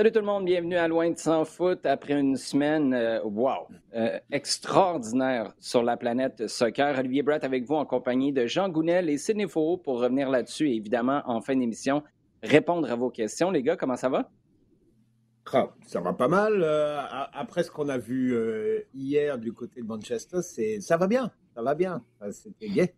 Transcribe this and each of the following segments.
Salut tout le monde, bienvenue à Loin de Sans Foot après une semaine, euh, wow, euh, extraordinaire sur la planète soccer. Olivier Brett avec vous en compagnie de Jean Gounel et Sidney Faux pour revenir là-dessus et évidemment en fin d'émission répondre à vos questions. Les gars, comment ça va? Ah, ça va pas mal. Euh, après ce qu'on a vu hier du côté de Manchester, c'est ça va bien, ça va bien. C'était gay.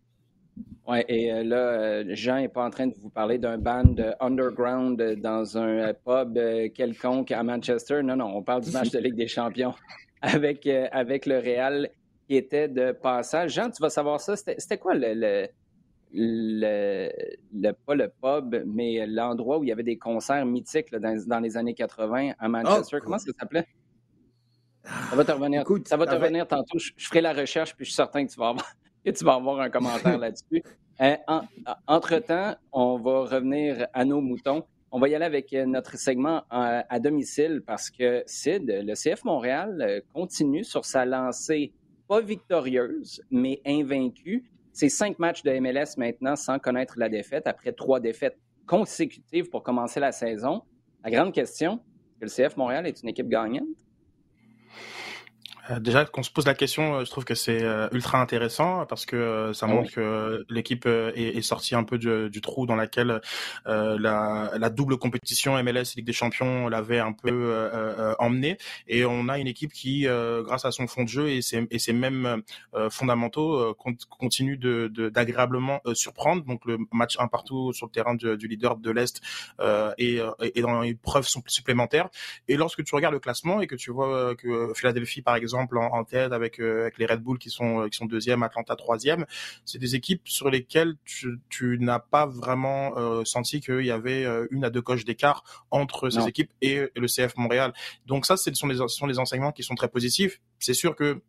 Oui, et euh, là, euh, Jean n'est pas en train de vous parler d'un band underground dans un euh, pub quelconque à Manchester. Non, non, on parle du match de Ligue des Champions avec, avec le Real qui était de passage. Jean, tu vas savoir ça. C'était quoi le, le, pas le pub, mais l'endroit où il y avait des concerts mythiques dans, les années 80 à Manchester? Comment ça s'appelait? Ça va te revenir, ça va te revenir tantôt. Je, je, ferai la recherche, puis je suis certain que tu vas avoir, que tu vas avoir un commentaire là-dessus. Euh, entre-temps, on va revenir à nos moutons. On va y aller avec euh, notre segment à, à domicile parce que Sid, le CF Montréal, euh, continue sur sa lancée pas victorieuse, mais invaincue. C'est cinq matchs de MLS maintenant sans connaître la défaite après trois défaites consécutives pour commencer la saison. La grande question, est-ce que le CF Montréal est une équipe gagnante? Euh, déjà qu'on se pose la question, euh, je trouve que c'est euh, ultra intéressant parce que ça ah montre que l'équipe est, est, sortie un peu du, du trou dans laquelle la, la, double compétition MLS Ligue des Champions l'avait un peu emmené et on a une équipe qui, grâce à son fond de jeu et ses, et ses mêmes fondamentaux, continue de d'agréablement surprendre. Donc le match un partout sur le terrain du, du leader de l'est est, est dans une preuve supplémentaire. Et lorsque tu regardes le classement et que tu vois que Philadelphie par exemple exemple en, tête avec, euh, avec les Red Bull qui sont euh, qui sont deuxième, Atlanta troisième. C'est des équipes sur lesquelles tu, tu n'as pas vraiment euh, senti qu'il y avait une à deux coches d'écart entre ces équipes et le CF Montréal. Donc ça, ce sont les sont les enseignements qui sont très positifs. C'est sûr que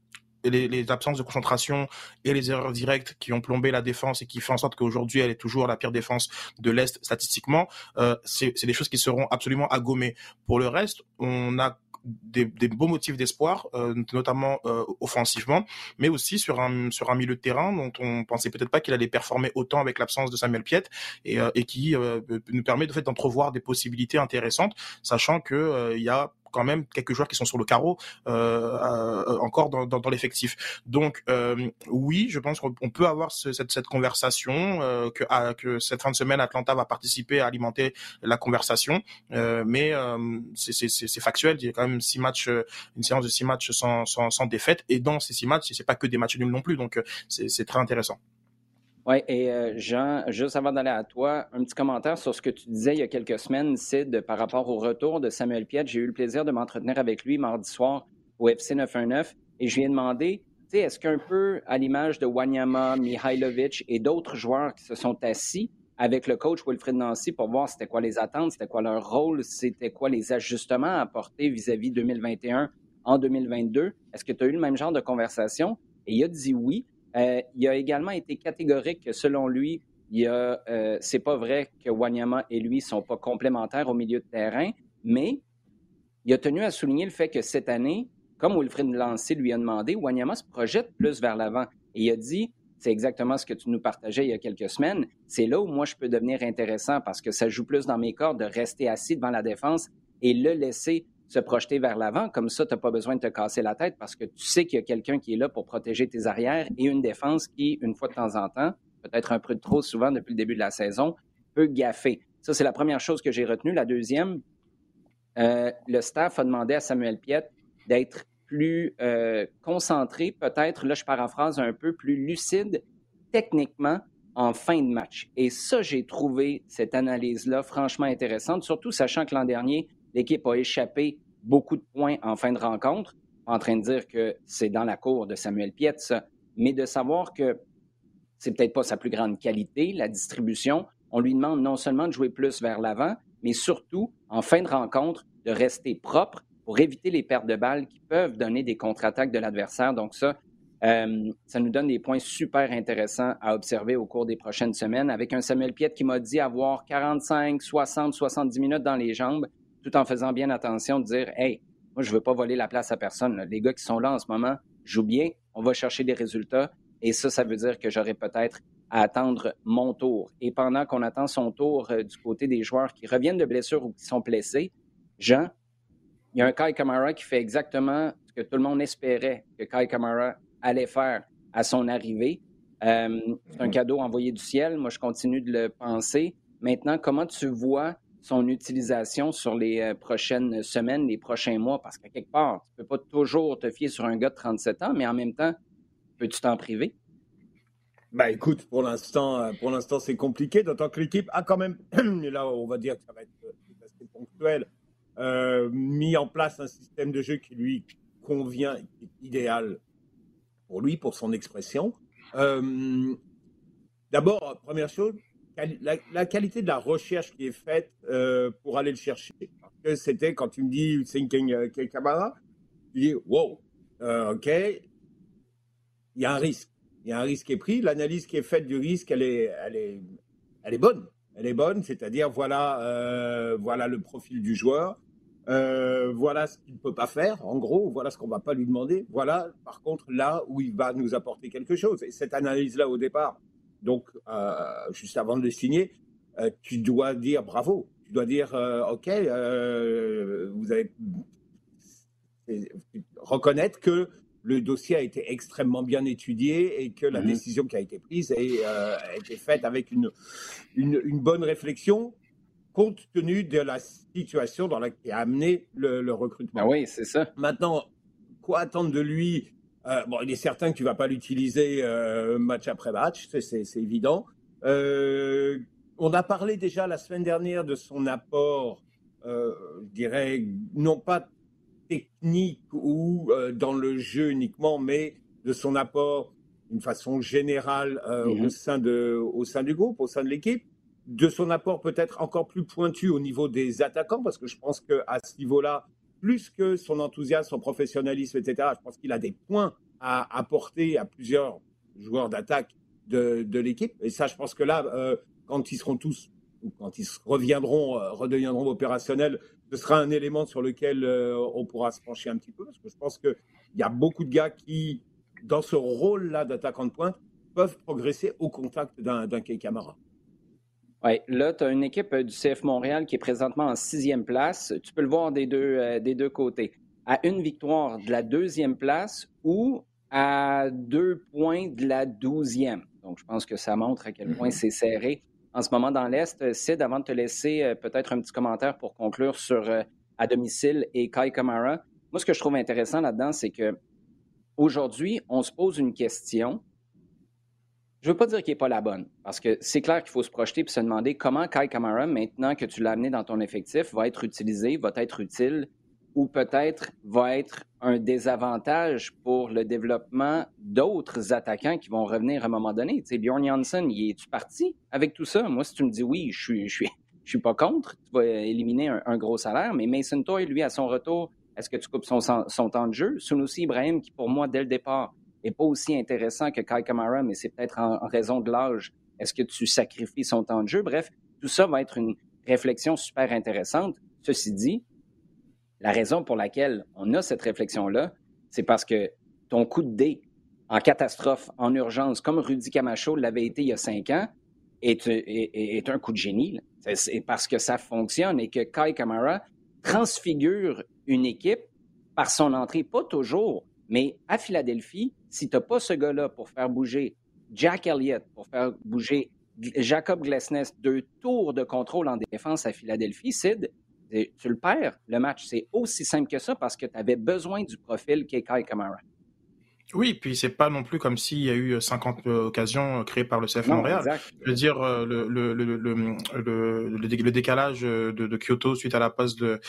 les, les, absences de concentration et les erreurs directes qui ont plombé la défense et qui font en sorte qu'aujourd'hui elle est toujours la pire défense de l'Est statistiquement, euh, c'est des choses qui seront absolument à gommer. Pour le reste, on a des, des beaux motifs d'espoir, euh, notamment euh, offensivement, mais aussi sur un sur un milieu de terrain dont on pensait peut-être pas qu'il allait performer autant avec l'absence de Samuel Piet et, euh, et qui nous permet de fait d'entrevoir des possibilités intéressantes, sachant que il y a quand même quelques joueurs qui sont sur le carreau euh, euh, encore dans, dans, dans l'effectif. Donc euh, oui, je pense qu'on peut avoir ce, cette, cette, conversation euh, que, à, que cette fin de semaine Atlanta va participer à alimenter la conversation, mais c'est factuel. Il y a quand même six matchs, une séance de six matchs sans, sans, sans défaite, et dans ces six matchs, c'est pas que des matchs nuls non plus, donc c'est très intéressant. Oui, et euh, Jean, juste avant d'aller à toi, un petit commentaire sur ce que tu disais il y a quelques semaines, Sid, par rapport au retour de Samuel Piet. J'ai eu le plaisir de m'entretenir avec lui mardi soir au FC 919 et je lui ai demandé, tu sais, est-ce qu'un peu à l'image de Wanyama, Mihailovic et d'autres joueurs qui se sont assis avec le coach Wilfred Nancy pour voir c'était quoi les attentes, c'était quoi leur rôle, c'était quoi les ajustements à apporter vis-à-vis 2021 en 2022, est-ce que tu as eu le même genre de conversation? Et il a dit oui. Euh, il a également été catégorique que selon lui, il a, euh, c'est pas vrai que Wanyama et lui sont pas complémentaires au milieu de terrain, mais il a tenu à souligner le fait que cette année, comme Wilfred Lancy lui a demandé, Wanyama se projette plus vers l'avant. Et il a dit, c'est exactement ce que tu nous partageais il y a quelques semaines, c'est là où moi je peux devenir intéressant parce que ça joue plus dans mes corps de rester assis devant la défense et le laisser se projeter vers l'avant. Comme ça, tu n'as pas besoin de te casser la tête parce que tu sais qu'il y a quelqu'un qui est là pour protéger tes arrières et une défense qui, une fois de temps en temps, peut-être un peu trop souvent depuis le début de la saison, peut gaffer. Ça, c'est la première chose que j'ai retenue. La deuxième, euh, le staff a demandé à Samuel Piet d'être plus euh, concentré, peut-être, là je paraphrase un peu, plus lucide techniquement en fin de match. Et ça, j'ai trouvé cette analyse-là franchement intéressante, surtout sachant que l'an dernier, l'équipe a échappé beaucoup de points en fin de rencontre, en train de dire que c'est dans la cour de Samuel Piet, mais de savoir que c'est peut-être pas sa plus grande qualité, la distribution. On lui demande non seulement de jouer plus vers l'avant, mais surtout, en fin de rencontre, de rester propre pour éviter les pertes de balles qui peuvent donner des contre-attaques de l'adversaire. Donc ça, euh, ça nous donne des points super intéressants à observer au cours des prochaines semaines avec un Samuel Piet qui m'a dit avoir 45, 60, 70 minutes dans les jambes tout en faisant bien attention de dire Hey, moi, je ne veux pas voler la place à personne. Les gars qui sont là en ce moment jouent bien, on va chercher des résultats. Et ça, ça veut dire que j'aurai peut-être à attendre mon tour. Et pendant qu'on attend son tour euh, du côté des joueurs qui reviennent de blessure ou qui sont blessés, Jean, il y a un Kai Kamara qui fait exactement ce que tout le monde espérait que Kai Kamara allait faire à son arrivée. Euh, c'est un cadeau envoyé du ciel. Moi, je continue de le penser. Maintenant, comment tu vois son utilisation sur les euh, prochaines semaines, les prochains mois? Parce qu'à quelque part, tu ne peux pas toujours te fier sur un gars de 37 ans, mais en même temps, peux-tu t'en priver? Bah écoute, pour l'instant, euh, pour l'instant c'est compliqué, d'autant que l'équipe a quand même, et là on va dire que ça va être assez ponctuel, euh, mis en place un système de jeu qui lui convient, qui est idéal pour lui, pour son expression. Euh, D'abord, première chose, la, qualité de la recherche qui est faite euh, pour aller le chercher. Parce que c'était quand tu me dis Thinking Kamara, tu dis wow, euh, ok, il y a un risque il y a un risque qui est pris. L'analyse qui est faite du risque, elle est, elle est, elle est bonne. Elle est bonne, c'est-à-dire voilà, euh, voilà le profil du joueur, voilà ce qu'il ne peut pas faire, en gros, voilà ce qu'on ne va pas lui demander. Voilà, par contre, là où il va nous apporter quelque chose. Et cette analyse-là, au départ, donc euh, juste avant de le signer, tu dois dire bravo. Tu dois dire, ok, vous avez reconnaître que le dossier a été extrêmement bien étudié et que la mhm. décision qui a été prise euh, a, été faite avec une, une, bonne réflexion compte tenu de la situation dans laquelle a amené le, recrutement. Ah oui, c'est ça. Maintenant, quoi attendre de lui euh, Bon, il est certain que tu vas pas l'utiliser euh, match après match, c'est évident. on a parlé déjà la semaine dernière de son apport, je dirais, non pas technique ou euh, dans le jeu uniquement, mais de son apport d'une façon générale euh, mhm. au, sein de, au sein du groupe, au sein de l'équipe, de son apport peut-être encore plus pointu au niveau des attaquants, parce que je pense qu'à ce niveau-là, plus que son enthousiasme, son professionnalisme, etc., je pense qu'il a des points à apporter à plusieurs joueurs d'attaque de, l'équipe. Et ça, je pense que là, euh, quand ils seront tous, ou quand ils reviendront, redeviendront opérationnels, ce sera un élément sur lequel euh, on pourra se pencher un petit peu, parce que je pense qu'il y a beaucoup de gars qui, dans ce rôle-là d'attaquant de pointe, peuvent progresser au contact d'un Kei Camara. Oui, là, tu as une équipe euh, du CF Montréal qui est présentement en sixième place. Tu peux le voir des deux, euh, des deux côtés. À une victoire de la deuxième place ou à deux points de la douzième. Donc, je pense que ça montre à quel point mm-hmm. c'est serré en ce moment dans l'Est. Sid, avant de te laisser euh, peut-être un petit commentaire pour conclure sur euh, à domicile et Kai Kamara, moi, ce que je trouve intéressant là-dedans, c'est que aujourd'hui, on se pose une question. Je veux pas dire qu'il n'est pas la bonne, parce que c'est clair qu'il faut se projeter et se demander comment Kai Kamara, maintenant que tu l'as amené dans ton effectif, va être utilisé, va être utile ou peut-être va être un désavantage pour le développement d'autres attaquants qui vont revenir à un moment donné. Tu sais, Bjorn Janssen, il est-tu parti avec tout ça? Moi, si tu me dis oui, je suis, suis, pas contre, tu vas éliminer un, gros salaire, mais Mason Toy, lui, à son retour, est-ce que tu coupes son, son temps de jeu? Sunusi Ibrahim, qui pour moi, dès le départ, n'est pas aussi intéressant que Kai Kamara, mais c'est peut-être en, raison de l'âge. Est-ce que tu sacrifies son temps de jeu? Bref, tout ça va être une réflexion super intéressante. Ceci dit, la raison pour laquelle on a cette réflexion-là, c'est parce que ton coup de dé en catastrophe, en urgence, comme Rudy Camacho l'avait été il y a cinq ans, est, un coup de génie. C'est parce que ça fonctionne et que Kai Kamara transfigure une équipe par son entrée, pas toujours, mais à Philadelphie, si tu n'as pas ce gars-là pour faire bouger Jack Elliott, pour faire bouger Jacob Glesness, deux tours de contrôle en défense à Philadelphie, Sid, tu le perds, le match. C'est aussi simple que ça parce que tu avais besoin du profil qu'est Kai Kamara. Oui, puis c'est pas non plus comme s'il y a eu 50 euh, occasions euh, créées par le CF Montréal. Je veux dire, euh, le, le, le, le, le décalage de, de, Kyoto suite à la passe de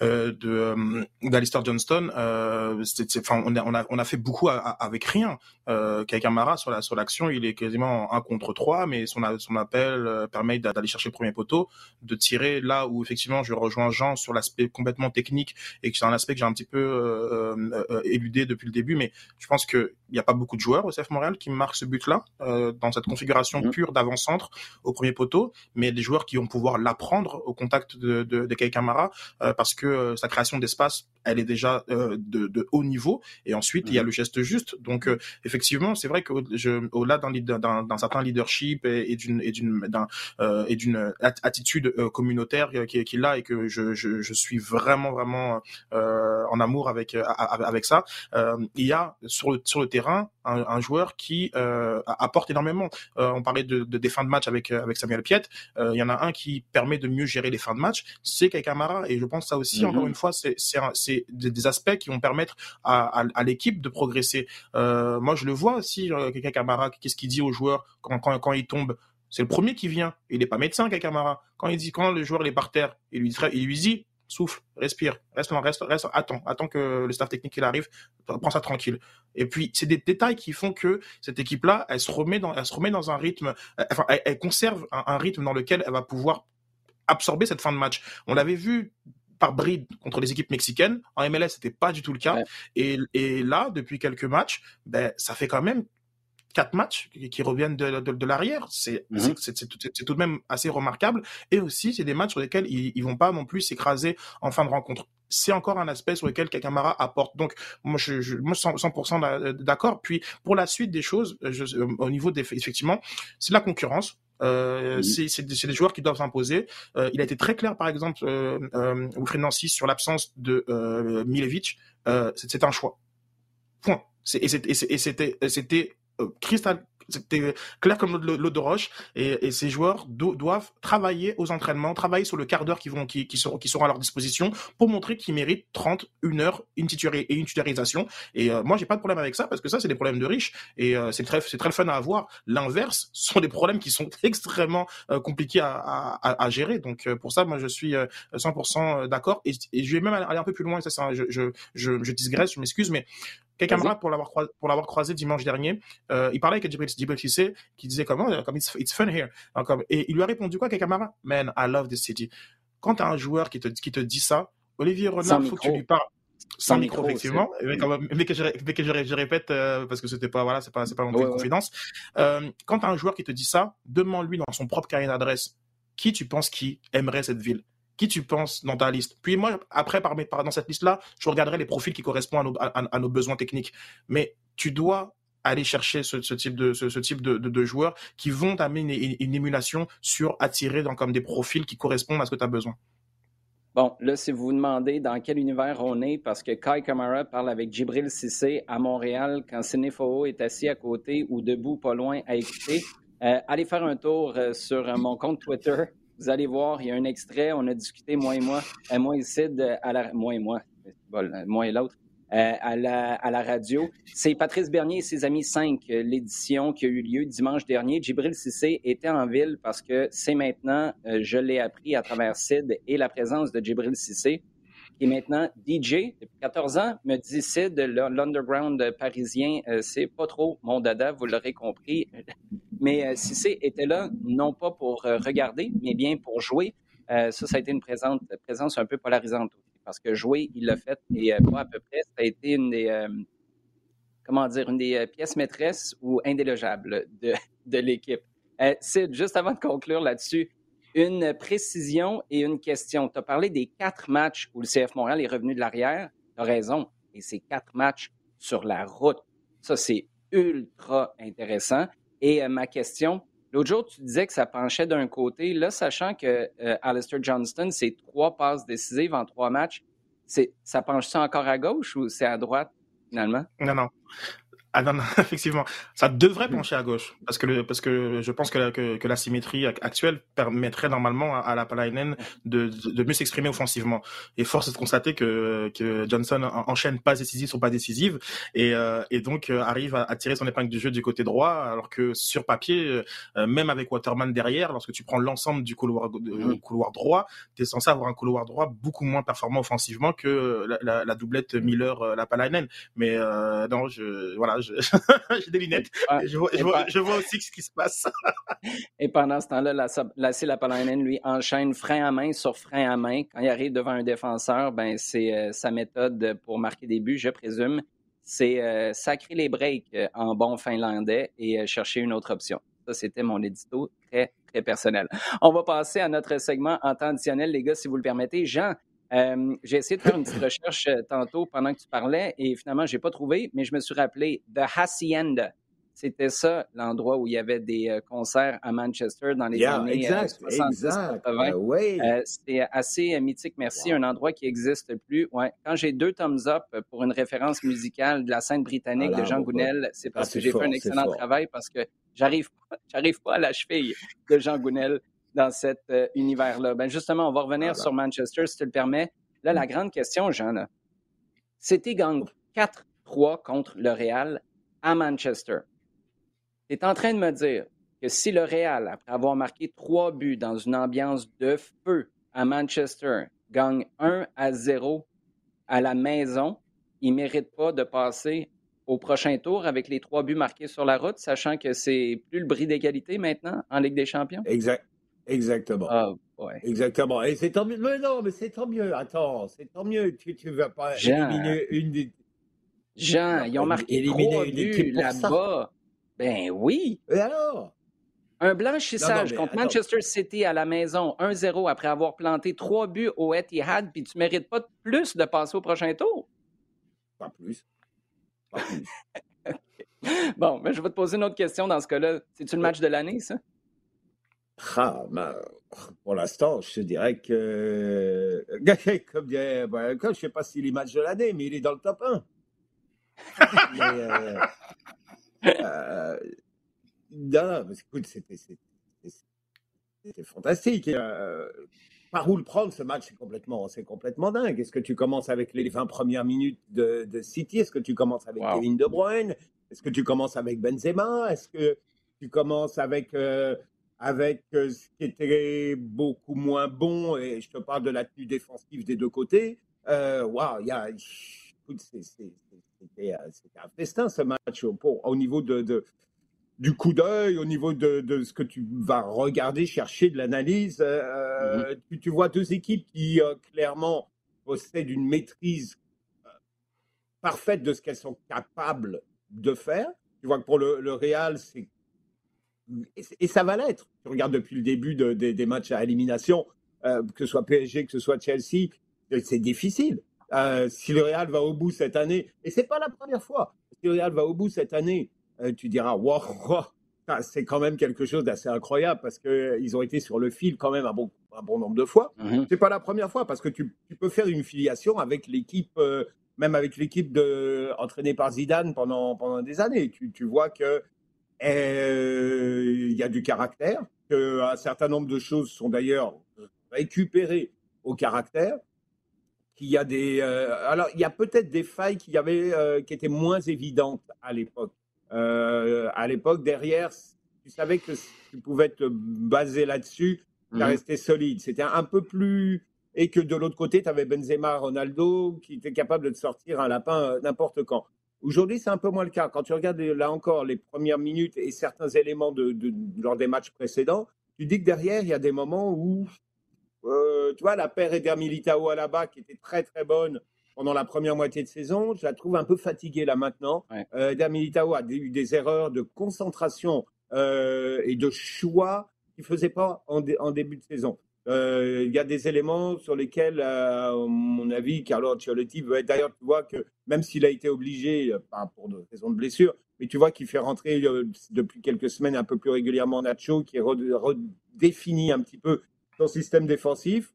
de d'Alistair Johnston, euh, enfin, on a, on a on a fait beaucoup avec rien. Euh, Kamara sur la sur l'action, il est quasiment un contre trois, mais son son appel permet d'aller chercher le premier poteau, de tirer là où effectivement je rejoins Jean sur l'aspect complètement technique et que c'est un aspect que j'ai un petit peu éludé depuis le début, mais je pense que n'y a pas beaucoup de joueurs au CF Montréal qui marquent ce but-là, euh, dans cette configuration mmh. pure d'avant-centre au premier poteau, mais des joueurs qui vont pouvoir l'apprendre au contact de, de, de Kamara, parce que sa création d'espace, elle est déjà de, de, haut niveau, et ensuite, il y a mmh. le geste juste. Donc, effectivement, c'est vrai qu'au-delà d'un certain leadership et, d'une et d'une et d'une attitude communautaire qui, qui là et que je, je, je suis vraiment vraiment en amour avec avec ça. Euh, il y a sur le sur le terrain un, un joueur qui euh, apporte énormément. Euh, on parlait de, de, des fins de match avec avec Samuel Piet. Il y en a un qui permet de mieux gérer les fins de match, c'est Kai Kamara. Et je pense ça aussi, encore mhm. une fois, c'est c'est des, aspects qui vont permettre à, à, à l'équipe de progresser. moi, je le vois aussi, Kai Kamara. Qu'est-ce qu'il dit aux joueurs quand quand, quand il tombe? C'est le premier qui vient. Il n'est pas médecin, Kai Kamara. Quand il dit, quand le joueur est par terre, il lui, il lui dit, souffle, respire, reste, reste, reste, attends, attends que le staff technique il arrive, prends ça tranquille. Et puis c'est des détails qui font que cette équipe-là, elle se remet dans, elle se remet dans un rythme, enfin, elle, conserve un, rythme dans lequel elle va pouvoir absorber cette fin de match. On l'avait vu par bride contre les équipes mexicaines. En MLS, c'était pas du tout le cas. Et, et, là, depuis quelques matchs, ben, ça fait quand même quatre matchs qui, reviennent de, de, de l'arrière. C'est mmh. tout, tout de même assez remarquable. Et aussi, c'est des matchs sur lesquels ils, ils vont pas non plus s'écraser en fin de rencontre. C'est encore un aspect sur lequel Kakamara apporte. Donc, moi, je, je moi 100%, d'accord. Puis, pour la suite des choses, je, au niveau des, effectivement, c'est la concurrence. Euh, c'est des, joueurs qui doivent s'imposer. Euh, il a été très clair, par exemple, euh, euh Wilfried Nancy sur l'absence de euh, Milevic. Euh, c'est un choix. Point. Et c'était euh, cristal c'était clair comme l'eau de roche et, ces joueurs doivent travailler aux entraînements, travailler sur le quart d'heure qui vont qui, qui, seront, qui seront à leur disposition pour montrer qu'ils méritent 30, une heure une et une titularisation. Et euh, moi j'ai pas de problème avec ça parce que ça c'est des problèmes de riches et euh, c'est très c'est très fun à avoir. L'inverse sont des problèmes qui sont extrêmement euh, compliqués à, à, gérer. Donc pour ça moi je suis 100% d'accord et, je vais même aller un peu plus loin. Ça, je, je, je, je je m'excuse, mais quelqu'un pour l'avoir croisé, pour l'avoir croisé dimanche dernier, euh, il parlait avec Djibril Djibril Cissé, qui disait comment, comme it's, it's fun here. et il lui a répondu quoi, Camarade? Man, I love this city. Quand tu as un joueur qui te, qui te dit ça, Olivier Renard, il faut que tu lui parles. Sans, micro, effectivement, mais, mais, que je, mais que je, je répète euh, parce que c'était pas voilà, c'est pas c'est pas une confidence. Euh, quand un joueur qui te dit ça, demande-lui dans son propre carnet d'adresse qui tu penses qui aimerait cette ville qui tu penses dans ta liste. Puis moi, après, par, dans cette liste-là, je regarderai les profils qui correspondent à nos, besoins techniques. Mais tu dois aller chercher ce, type de ce, type de, joueurs qui vont t'amener une, émulation sur attirer comme des profils qui correspondent à ce que tu as besoin. Bon, là, si vous vous demandez dans quel univers on est, parce que Kai Kamara parle avec Djibril Cissé à Montréal quand Sénéfo est assis à côté ou debout pas loin à écouter, euh, allez faire un tour euh, sur euh, mon compte Twitter, vous allez voir, il y a un extrait, on a discuté, moi et moi, euh, moi et Sid, euh, à la, moi et moi, euh, moi et l'autre, à, la, à la radio. C'est Patrice Bernier et ses amis 5, l'édition qui a eu lieu dimanche dernier. Djibril Cissé était en ville parce que c'est maintenant, je l'ai appris à travers Sid et la présence de Djibril Cissé qui est maintenant DJ depuis 14 ans, me dit Sid, l'underground parisien, euh, c'est pas trop mon dada, vous l'aurez compris. Mais euh, Cissé était là, non pas pour euh, regarder, mais bien pour jouer. ça, ça a été une présence, un peu polarisante parce que jouer, il l'a fait, et pas à peu près, ça a été une des, comment dire, une des pièces maîtresses ou indélogeables de, de l'équipe. Sid, juste avant de conclure là-dessus, une précision et une question. Tu as parlé des quatre matchs où le CF Montréal est revenu de l'arrière. Tu as raison. Et c'est quatre matchs sur la route. Ça, c'est ultra intéressant. Et euh, ma question, l'autre jour, tu disais que ça penchait d'un côté. Là, sachant que euh, Alistair Johnston, c'est trois passes décisives en trois matchs, ça penche ça encore à gauche ou c'est à droite, finalement? Non, non. Ah non, non, effectivement, ça devrait mm. pencher à gauche parce que le, parce que je pense que la, que, que la symétrie actuelle permettrait normalement à, la Palainen de, de mieux s'exprimer offensivement. Et force est de constater que, que Johnson enchaîne pas décisives sur pas décisives et, euh, et donc euh, arrive à, tirer son épingle du jeu du côté droit alors que sur papier, euh, même avec Waterman derrière, lorsque tu prends l'ensemble du couloir, mm. couloir droit, tu es censé avoir un couloir droit beaucoup moins performant offensivement que la, la, la doublette Miller-La Palainen. Mais non, je voilà j'ai des lunettes. je, vois, je, vois, aussi ce qui se passe. et pendant ce temps-là, la, la, lui, enchaîne frein à main sur frein à main. Quand il arrive devant un défenseur, ben, c'est euh, sa méthode pour marquer des buts, je présume. c'est sacrer les breaks en bon finlandais et chercher une autre option. Ça, c'était mon édito très, très personnel. On va passer à notre segment en temps additionnel, les gars, si vous le permettez. Jean, euh, j'ai essayé de faire une petite recherche euh, tantôt pendant que tu parlais et finalement, je n'ai pas trouvé, mais je me suis rappelé The Hacienda. C'était ça, l'endroit où il y avait des euh, concerts à Manchester dans les années exact, 70 80. C'était assez mythique, merci. Un endroit qui n'existe plus. Ouais. Quand j'ai deux thumbs up pour une référence musicale de la scène britannique de Jean Gounel, c'est parce ah, que j'ai fait un excellent travail parce que j'arrive j'arrive pas à la cheville de Jean Gounel dans cet euh, univers-là. Ben justement, on va revenir sur Manchester, si tu le permets. Là, la mm. grande question, Jean, c'était gang 4-3 contre le Real à Manchester. Tu es en train de me dire que si le Real, après avoir marqué trois buts dans une ambiance de feu à Manchester, gagne 1 à 0 à la maison, il ne mérite pas de passer au prochain tour avec les trois buts marqués sur la route, sachant que c'est plus le bris d'égalité maintenant en Ligue des Champions? Exact. Exactement. Ah, ouais. Exactement. Et c'est tant mieux. Mais non, mais c'est tant mieux. Attends, c'est tant mieux. Tu ne vas pas éliminer une des. Jean, ils ont marqué trois buts là-bas. Ben oui. Et alors? Un blanchissage contre Manchester City à la maison, 1-0 après avoir planté trois buts au Etihad, puis tu ne mérites pas plus de passer au prochain tour? Pas plus. Pas plus. Bon, mais je vais te poser une autre question dans ce cas-là. C'est-tu le match de l'année, ça? Ah, ben, pour l'instant, je dirais que, comme dirait, je ne sais pas s'il est match de l'année, mais il est dans le top 1. euh, euh, non, mais écoute, c'était fantastique. Euh, par où le prendre, ce match, c'est complètement, complètement dingue. Est-ce que tu commences avec les 20 premières minutes de, de City? Est-ce que tu commences avec Kevin De Bruyne? Est-ce que tu commences avec Benzema? Est-ce que tu commences avec euh, avec euh, ce qui était beaucoup moins bon, et je te parle de la tenue défensive des deux côtés. Euh, waouh, c'était un festin ce match au niveau de, du coup d'œil, au niveau de, ce que tu vas regarder, chercher de l'analyse. Euh, mm-hmm. tu, vois deux équipes qui clairement possèdent une maîtrise parfaite de ce qu'elles sont capables de faire. Tu vois que pour le, le Real, c'est et, ça va l'être. Tu regardes depuis le début des matchs à élimination, euh, que ce soit PSG, que ce soit Chelsea, euh, c'est difficile. Euh, si le Real va au bout cette année, et c'est pas la première fois, si le Real va au bout cette année, tu diras, wow, c'est quand même quelque chose d'assez incroyable parce qu'ils ont été sur le fil quand même un bon, un bon nombre de fois. Ce mm-hmm. C'est pas la première fois parce que tu, peux faire une filiation avec l'équipe, même avec l'équipe entraînée par Zidane pendant, pendant des années. Tu, tu vois que il y a du caractère, un certain nombre de choses sont d'ailleurs récupérées au caractère, qu'il y a des, euh, alors il y a peut-être des failles qui, avaient, euh, qui étaient moins évidentes à l'époque. Euh, à l'époque, derrière, tu savais que tu pouvais te baser là-dessus, tu mmh. restais solide. C'était un peu plus et que de l'autre côté, tu avais Benzema, Ronaldo, qui étaient capables de te sortir un lapin n'importe quand. Aujourd'hui, c'est un peu moins le cas. Quand tu regardes là encore les premières minutes et certains éléments de, lors des matchs précédents, tu dis que derrière, il y a des moments où, euh, tu vois, la paire Eder Militao à la bas, qui était très très bonne pendant la première moitié de saison, je la trouve un peu fatiguée là maintenant. Euh, Eder Militao a eu des erreurs de concentration euh, et de choix qu'il ne faisait pas en, en début de saison. Euh, il y a des éléments sur lesquels, euh, à mon avis, Carlo Ancelotti veut être. D'ailleurs, tu vois que même s'il a été obligé, euh, pour des raisons de blessure, mais tu vois qu'il fait rentrer depuis quelques semaines un peu plus régulièrement Nacho, qui redéfinit un petit peu son système défensif.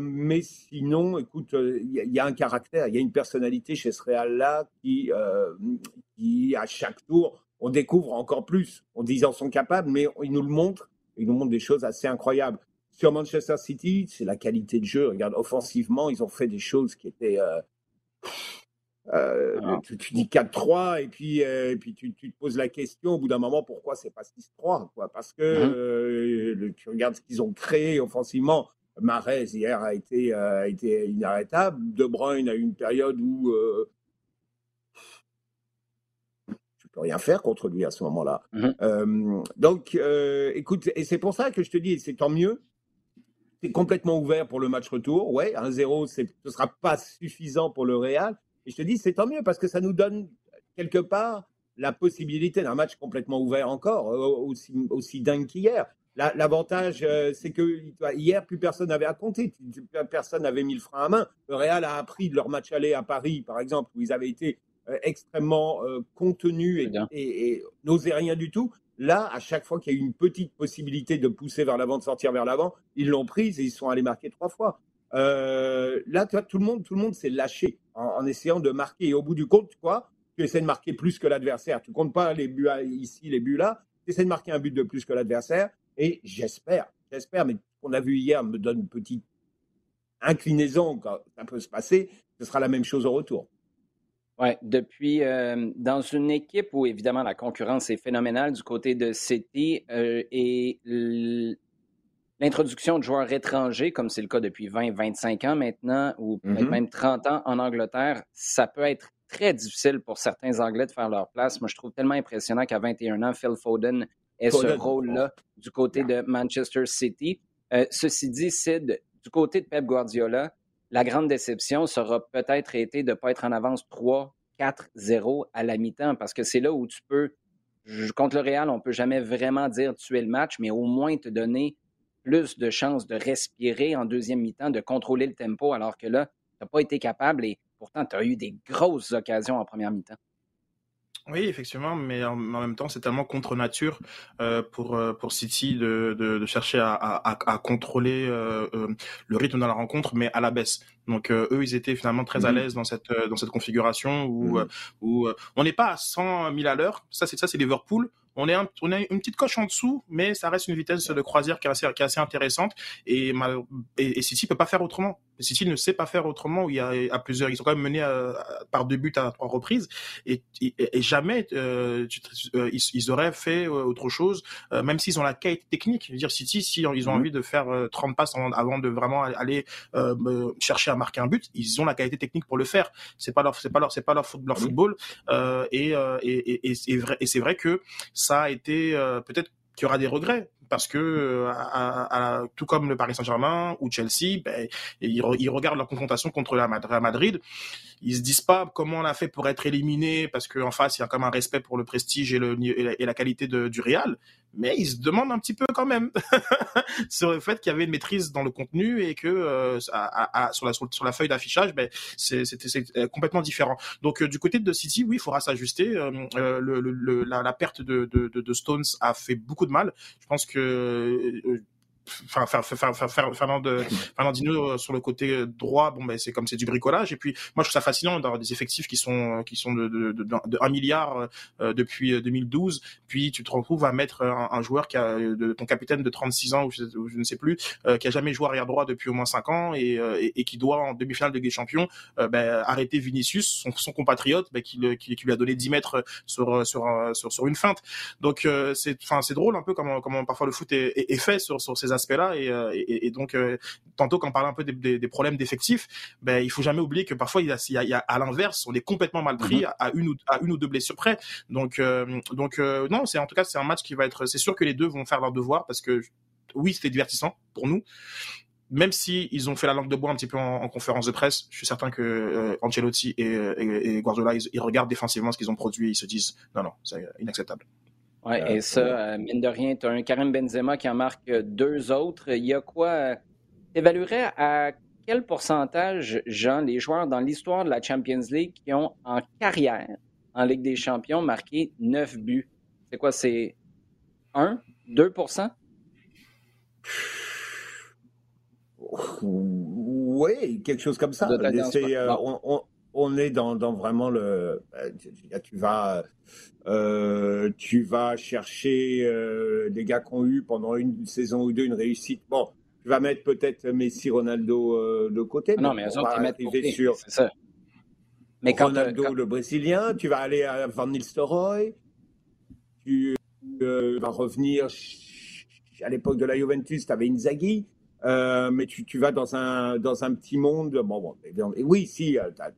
mais sinon, écoute, il y, a un caractère, il y a une personnalité chez ce Real-là qui, qui, à chaque tour, on découvre encore plus. On dit qu'ils en sont capables, mais ils nous le montrent. Ils nous montrent des choses assez incroyables. Sur Manchester City, c'est la qualité de jeu. Regarde, offensivement, ils ont fait des choses qui étaient. Euh, euh, ah. tu, dis 4-3 et puis, euh, et puis tu, te poses la question au bout d'un moment pourquoi c'est pas 6-3 Parce que mm-hmm. tu regardes ce qu'ils ont créé offensivement. Marez hier a été, a été inarrêtable. De Bruyne a eu une période où tu peux rien faire contre lui à ce moment-là. Mm-hmm. donc, écoute, et c'est pour ça que je te dis, c'est tant mieux complètement ouvert pour le match retour. Ouais, 1-0, ce ne sera pas suffisant pour le Real. Et je te dis, c'est tant mieux parce que ça nous donne quelque part la possibilité d'un match complètement ouvert encore, aussi, aussi dingue qu'hier. L'avantage, c'est que hier, plus personne n'avait à compter, personne n'avait mis le frein à main. Le Real a appris de leur match aller à Paris, par exemple, où ils avaient été extrêmement contenus et, et, n'osaient rien du tout. Là, à chaque fois qu'il y a eu une petite possibilité de pousser vers l'avant, de sortir vers l'avant, ils l'ont prise et ils sont allés marquer trois fois. Euh, là, tout le monde, tout le monde s'est lâché en, essayant de marquer. Et au bout du compte, quoi, tu essaies de marquer plus que l'adversaire. Tu comptes pas les buts ici, les buts là. Tu essaies de marquer un but de plus que l'adversaire. Et j'espère, j'espère, mais ce qu'on a vu hier me donne une petite inclinaison quand ça peut se passer. Ce sera la même chose au retour. Oui, depuis, euh, dans une équipe où évidemment la concurrence est phénoménale du côté de City euh, et l'introduction de joueurs étrangers, comme c'est le cas depuis 20-25 ans maintenant, ou mm-hmm. même 30 ans en Angleterre, ça peut être très difficile pour certains Anglais de faire leur place. Moi, je trouve tellement impressionnant qu'à 21 ans, Phil Foden ait ce rôle-là du côté de Manchester City. Euh, ceci dit, Sid, du côté de Pep Guardiola, la grande déception sera peut-être été de ne pas être en avance 3, 4, 0 à la mi-temps, parce que c'est là où tu peux, contre le Real, on ne peut jamais vraiment dire tuer le match, mais au moins te donner plus de chances de respirer en deuxième mi-temps, de contrôler le tempo, alors que là, tu n'as pas été capable et pourtant, tu as eu des grosses occasions en première mi-temps. Oui, effectivement, mais en, même temps, c'est tellement contre nature euh, pour euh, pour City de, de, chercher à, à, contrôler euh, le rythme dans la rencontre, mais à la baisse. Donc eux, ils étaient finalement très à mmh l'aise dans cette dans cette configuration où mmh où on n'est pas à 100 000 à l'heure. Ça, c'est ça, c'est Liverpool on est on a une petite coche en dessous, mais ça reste une vitesse de croisière qui est assez, qui est assez intéressante. Et, et, et City peut pas faire autrement. City ne sait pas faire autrement. Il y a à plusieurs, ils sont quand même menés par deux buts à trois reprises, et, et, jamais euh, euh, ils, auraient fait euh, autre chose, même s'ils ont la qualité technique. Je veux dire, City, si ils ont mhm. envie de faire 30 passes avant, de vraiment aller chercher à marquer un but, ils ont la qualité technique pour le faire. C'est pas leur, c'est pas leur, c'est pas leur, leur mhm. football. et, et, et, c'est vrai, et c'est vrai que ça a été peut-être qu'il y aura des regrets parce que euh, tout comme le Paris Saint-Germain ou Chelsea, ben, ils, regardent leur confrontation contre la Madrid. Ils se disent pas comment on a fait pour être éliminé parce qu'en face il y a comme un respect pour le prestige et, le, et la, qualité du Real, mais ils se demandent un petit peu quand même sur le fait qu'il y avait une maîtrise dans le contenu et que euh, sur, la, sur, la feuille d'affichage, ben, c'était euh, complètement différent. Donc du côté de City, oui, il faudra s'ajuster. la, perte de, de, Stones a fait beaucoup de mal. Je pense que euh, enfin Fernandino euh, sur le côté euh, droit bon ben c'est comme c'est du bricolage. Et puis moi je trouve ça fascinant d'avoir des effectifs qui sont qui sont de, de, de, 1 milliard euh, depuis 2012 puis tu te retrouves à mettre un, joueur qui a de, ton capitaine de 36 ans ou je, ne sais plus qui a jamais joué arrière droit depuis au moins 5 ans et, et, qui doit en demi-finale de Ligue des Champions ben, arrêter Vinicius son, son compatriote ben, qui, qui, qui, lui a donné 10 mètres sur sur sur, sur une feinte. Donc c'est enfin c'est drôle un peu comment comment parfois le foot est, est, fait sur sur ces aspects-là. Et, euh, et, donc, euh, tantôt, quand on parle un peu des, des, problèmes d'effectifs, ben, il faut jamais oublier que parfois, il y a, il y a, à l'inverse, on est complètement mal pris mm-hmm. à, une ou, à une ou deux blessures près. Donc, euh, donc non, c'est en tout cas, c'est un match qui va être. C'est sûr que les deux vont faire leur devoir parce que oui, c'était divertissant pour nous même si ils ont fait la langue de bois un petit peu en, conférence de presse, je suis certain que Ancelotti et, et, Guardiola, ils, regardent défensivement ce qu'ils ont produit et ils se disent non, non, c'est inacceptable. Oui, et ça, euh, mine de rien, tu as un Karim Benzema qui en marque euh, deux autres. Il y a quoi? Euh, tu évaluerais à quel pourcentage, Jean, les joueurs dans l'histoire de la Champions League qui ont en carrière en Ligue des Champions marqué neuf buts? C'est quoi? C'est 1? 2% Oui, quelque chose comme ça. on, on est dans, vraiment le. Euh, tu vas, euh, tu vas chercher euh, des gars qui ont eu pendant une saison ou deux une réussite. Bon, tu vas mettre peut-être Messi, Ronaldo de côté. non, mais on va arriver sur. Ça. Mais quand, Ronaldo, le Brésilien, tu vas aller à Van Nistelrooy. Tu vas revenir à l'époque de la Juventus, tu avais Inzaghi. mais tu, tu, vas dans un, dans un petit monde. Bon, bon, oui, si, tu as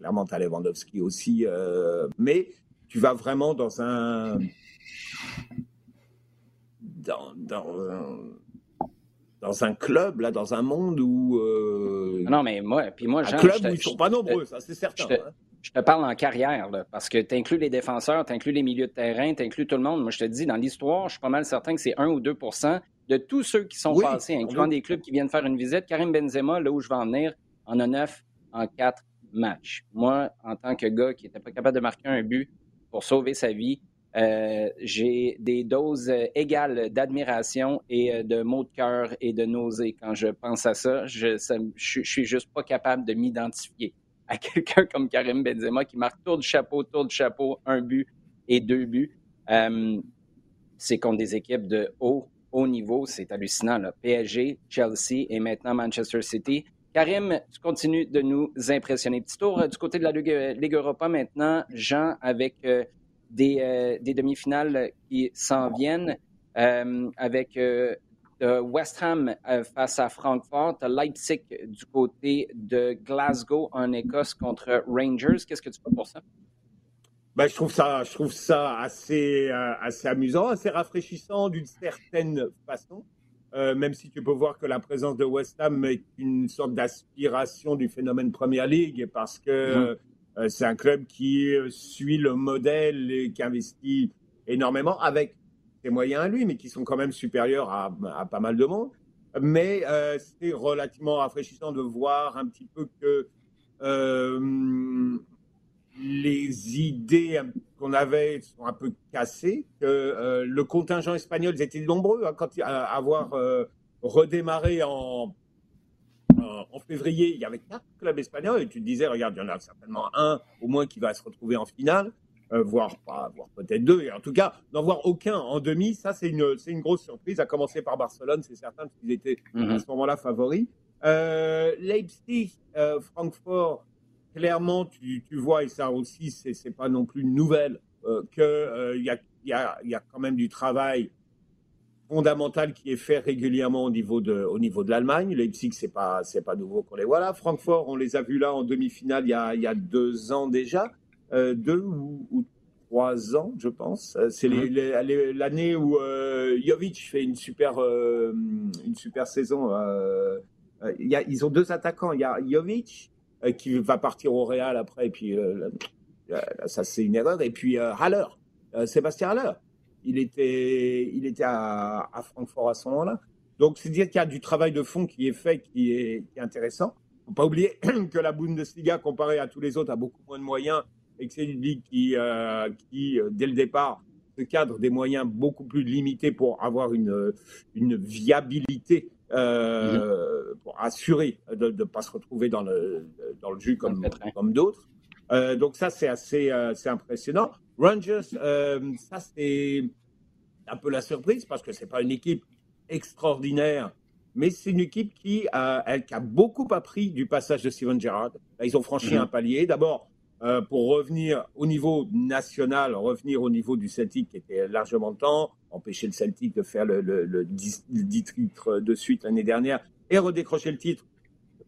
Clairement, tu as Lewandowski aussi. Euh, mais tu vas vraiment dans un. Dans, dans, un, club, là, dans un monde où. Euh, non, mais moi, puis moi, un club où ils sont pas nombreux, ça, c'est certain. Je te, hein. je te parle en carrière, parce que tu inclus les défenseurs, tu inclus les milieux de terrain, tu inclus tout le monde. Moi, je te dis, dans l'histoire, je suis pas mal certain que c'est 1 ou 2% de tous ceux qui sont passés, incluant des clubs qui viennent faire une visite. Karim Benzema, là où je vais en venir, en a 9 en 4 matchs. Moi, en tant que gars qui n'était pas capable de marquer un but pour sauver sa vie, euh, j'ai des doses égales d'admiration et euh, de mots de cœur et de nausée quand je pense à ça. Je, ne suis juste pas capable de m'identifier à quelqu'un comme Karim Benzema qui marque tour du chapeau, tour du chapeau, un but et deux buts. Euh, c'est contre des équipes de haut, haut niveau. C'est hallucinant. PSG, Chelsea et maintenant Manchester City. Karim, tu continues de nous impressionner. Petit tour euh, du côté de la Ligue Europa maintenant. Jean, avec euh, des, demi-finales qui s'en viennent, avec West Ham euh, face à Francfort, Leipzig du côté de Glasgow en Écosse contre Rangers. Qu'est-ce que tu fais pour ça? Ben, je trouve ça, je trouve ça assez, euh, assez amusant, assez rafraîchissant d'une certaine façon. Euh, même si tu peux voir que la présence de West Ham est une sorte d'aspiration du phénomène Premier League, parce que mm-hmm. c'est un club qui suit le modèle et qui investit énormément avec ses moyens à lui, mais qui sont quand même supérieurs à, pas mal de monde. Mais euh, c'est relativement rafraîchissant de voir un petit peu que euh, les idées qu'on avait sont un peu cassées, que euh, le contingent espagnol, ils étaient nombreux hein, quand, à avoir redémarré en, en février, il y avait quatre clubs espagnols et tu te disais, regarde, il y en a certainement un au moins qui va se retrouver en finale. Euh, voire pas, voire peut-être deux. Et en tout cas, n'en voir aucun en demi, ça c'est une, c'est une grosse surprise. À commencer par Barcelone, c'est certain, parce qu'ils étaient mhm. à ce moment-là favoris. Euh, Leipzig, euh, Francfort, clairement, tu, tu, vois, et ça aussi, c'est, c'est pas non plus une nouvelle, euh, qu'il euh, y, a, y, a, y a quand même du travail fondamental qui est fait régulièrement au niveau de, au niveau de l'Allemagne. Leipzig, c'est pas, c'est pas nouveau qu'on les voit là. Francfort, on les a vus là en demi-finale il y a, il y a deux ans déjà. Euh, deux ou, trois ans, je pense. Euh, c'est mhm. l'année où Jovic fait une super, une super saison. Il y a, ils ont deux attaquants. Il y a Jovic qui va partir au Real après, et puis ça c'est une erreur. Et puis Haller, Sébastien Haller, il était, il était à, à Francfort à ce moment-là. Donc c'est dire qu'il y a du travail de fond qui est fait, qui est, qui est intéressant. Faut pas oublier que la Bundesliga, comparée à tous les autres, a beaucoup moins de moyens et que c'est une ligue qui, euh, qui, euh, dès le départ, se cadre des moyens beaucoup plus limités pour avoir une, une viabilité, euh, mhm. pour assurer de ne pas se retrouver dans le, dans le jus comme, comme d'autres. donc ça, c'est assez, c'est impressionnant. Rangers, ça c'est un peu la surprise parce que c'est pas une équipe extraordinaire, mais c'est une équipe qui a, elle, qui a beaucoup appris du passage de Steven Gerrard. ils ont franchi mhm. un palier. D'abord, euh, pour revenir au niveau national, revenir au niveau du Celtic qui était largement temps, empêcher le Celtic de faire le, le, le 10, 10 titres de suite l'année dernière et redécrocher le titre.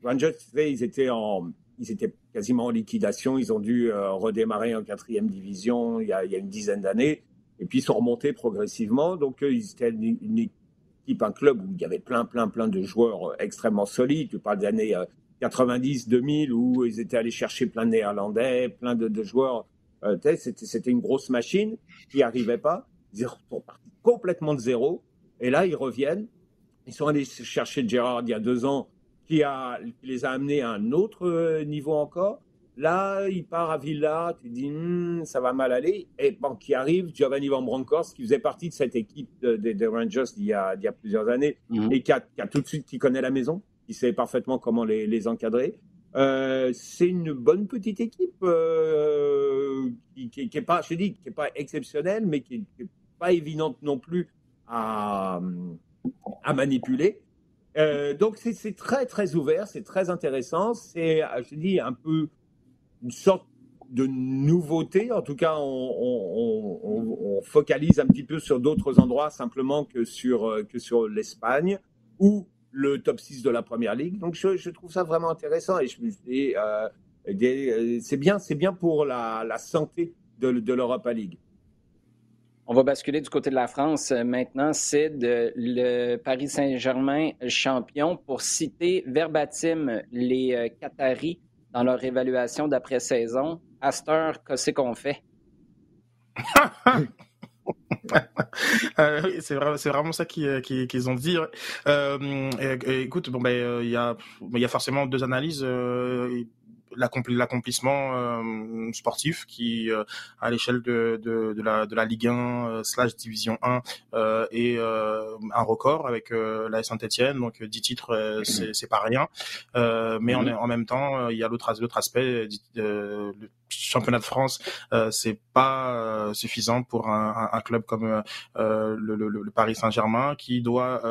Rangers, ils étaient en, ils étaient quasiment en liquidation. Ils ont dû euh, redémarrer en quatrième division il y a, une dizaine d'années et puis ils sont remontés progressivement. Donc ils étaient une, équipe, un club où il y avait plein, plein, plein de joueurs extrêmement solides. Tu parles des années euh, 90, 2000, où ils étaient allés chercher plein de Néerlandais, plein de, joueurs. Euh, c'était une grosse machine qui n'arrivait pas. Ils sont partis complètement de zéro. Et là, ils reviennent. Ils sont allés chercher Gérard il y a deux ans, qui, a, les a amenés à un autre euh, niveau encore. Là, il part à Villa, tu dis, hmm, ça va mal aller. Et bon, qui arrive, Giovanni Van Bronckhorst, qui faisait partie de cette équipe des Rangers il y, a, il y a plusieurs années, mhm. et qui a, qui a, tout de suite, qui connaît la maison, qui sait parfaitement comment les, encadrer. Euh, c'est une bonne petite équipe euh, qui, qui, est pas, je dis, qui est pas exceptionnelle, mais qui n'est pas évidente non plus à, manipuler. Euh, donc c'est très très ouvert, c'est très intéressant. C'est, je dis, un peu une sorte de nouveauté. En tout cas, on, on, on focalise un petit peu sur d'autres endroits simplement que sur que sur l'Espagne, où le top 6 de la première ligue. Donc je, je trouve ça vraiment intéressant et, et euh, euh, c'est bien, c'est bien pour la, la santé de, de l'Europa League. On va basculer du côté de la France maintenant. C'est le Paris Saint-Germain champion. Pour citer verbatim les euh, Qataris dans leur évaluation d'après-saison, à cette heure, qu'est-ce qu'on fait? euh, c'est vrai, vraiment ça qu'ils qu'ils ont dit. Euh, écoute, bon ben il y a y a forcément deux analyses l'accomplissement euh, sportif qui euh, à l'échelle de, de, de, la, de la Ligue 1 euh, slash Division 1 euh, est un record avec la Saint-Etienne donc 10 titres c'est c'est pas rien mais en, mhm. en même temps il y a l'autre aspect championnat de France c'est pas suffisant pour un, club comme le, le, le, Paris Saint-Germain qui doit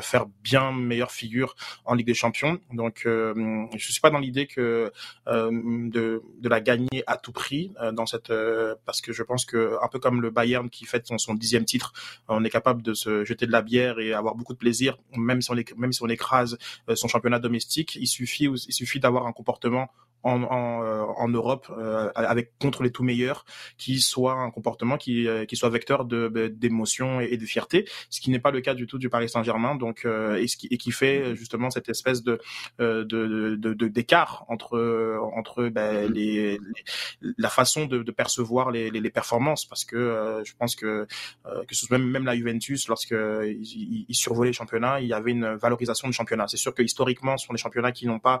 faire bien meilleure figure en Ligue des Champions donc je suis pas dans l'idée que euh, de, de la gagner à tout prix euh, dans cette euh, parce que je pense que un peu comme le Bayern qui fête son, dixième titre, on est capable de se jeter de la bière et avoir beaucoup de plaisir, même si on même si on écrase son championnat domestique. Il suffit il suffit d'avoir un comportement en, euh, en Europe euh, avec contre les tout meilleurs qui soit un comportement qui, euh, qui soit vecteur de d'émotion et, de fierté ce qui n'est pas le cas du tout du Paris Saint-Germain donc et, ce qui, et qui fait justement cette espèce de de d'écart de, entre entre ben, les, la façon de, de percevoir les, les, les, performances parce que je pense que que ce soit même même la Juventus lorsque ils, ils survolaient les championnats il y avait une valorisation du championnat. C'est sûr que historiquement ce sont des championnats qui n'ont pas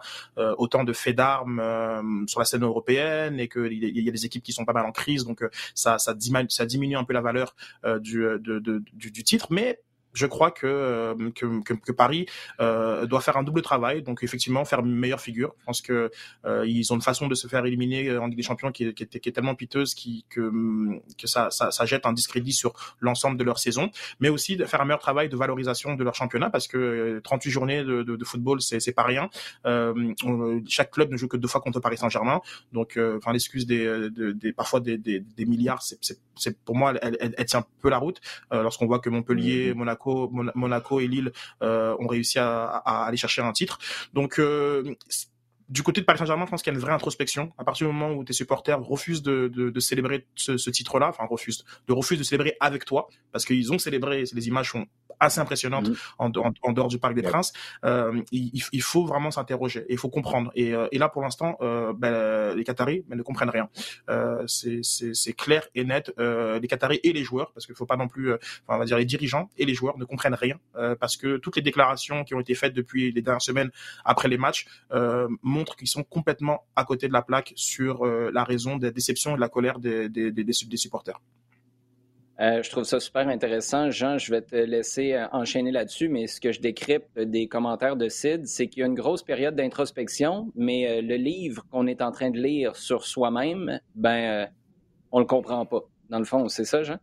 autant de faits d'armes euh, sur la scène européenne et qu'il y a des équipes qui sont pas mal en crise, donc euh, ça, ça, diminue, un peu la valeur euh, du, de, du, du titre. Mais je crois que, euh, que, que, que Paris euh, doit faire un double travail. Donc effectivement, faire une meilleure figure. Je pense que euh, ils ont une façon de se faire éliminer en Ligue des Champions qui est, qui qui est tellement piteuse qui, que, que ça, ça, ça jette un discrédit sur l'ensemble de leur saison. Mais aussi de faire un meilleur travail de valorisation de leur championnat parce que 38 journées de, de, de football, c'est, pas rien. Euh, chaque club ne joue que deux fois contre Paris Saint-Germain. Donc, enfin, l'excuse des, des, parfois des, des, des milliards, c'est, c'est, pour moi, elle, elle, elle, tient peu la route. Lorsqu'on voit que Montpellier, mmh. Monaco et Lille euh, ont réussi à, aller chercher un titre. Donc euh, du côté de Paris Saint-Germain, je pense qu'il y a une vraie introspection. À partir du moment où tes supporters refusent de, célébrer ce, titre-là, enfin refusent, de refusent de célébrer avec toi, parce qu'ils ont célébré, les images sont assez impressionnantes mmh. en, dehors du Parc des Princes. Euh, il, faut vraiment s'interroger il faut comprendre. Et, euh, là, pour l'instant, euh, ben, les Qataris ben, ne comprennent rien. c'est clair et net. les Qataris et les joueurs, parce qu'il faut pas non plus, on va dire les dirigeants et les joueurs ne comprennent rien, parce que toutes les déclarations qui ont été faites depuis les dernières semaines après les matchs montrent qu'ils sont complètement à côté de la plaque sur la raison des déceptions et de la colère des, des, des, des supporters. Euh, je trouve ça super intéressant. Jean, je vais te laisser euh, enchaîner là-dessus, mais ce que je décrypte des commentaires de Sid, c'est qu'il y a une grosse période d'introspection, mais euh, le livre qu'on est en train de lire sur soi-même, ben, on le comprend pas. Dans le fond, c'est ça, Jean?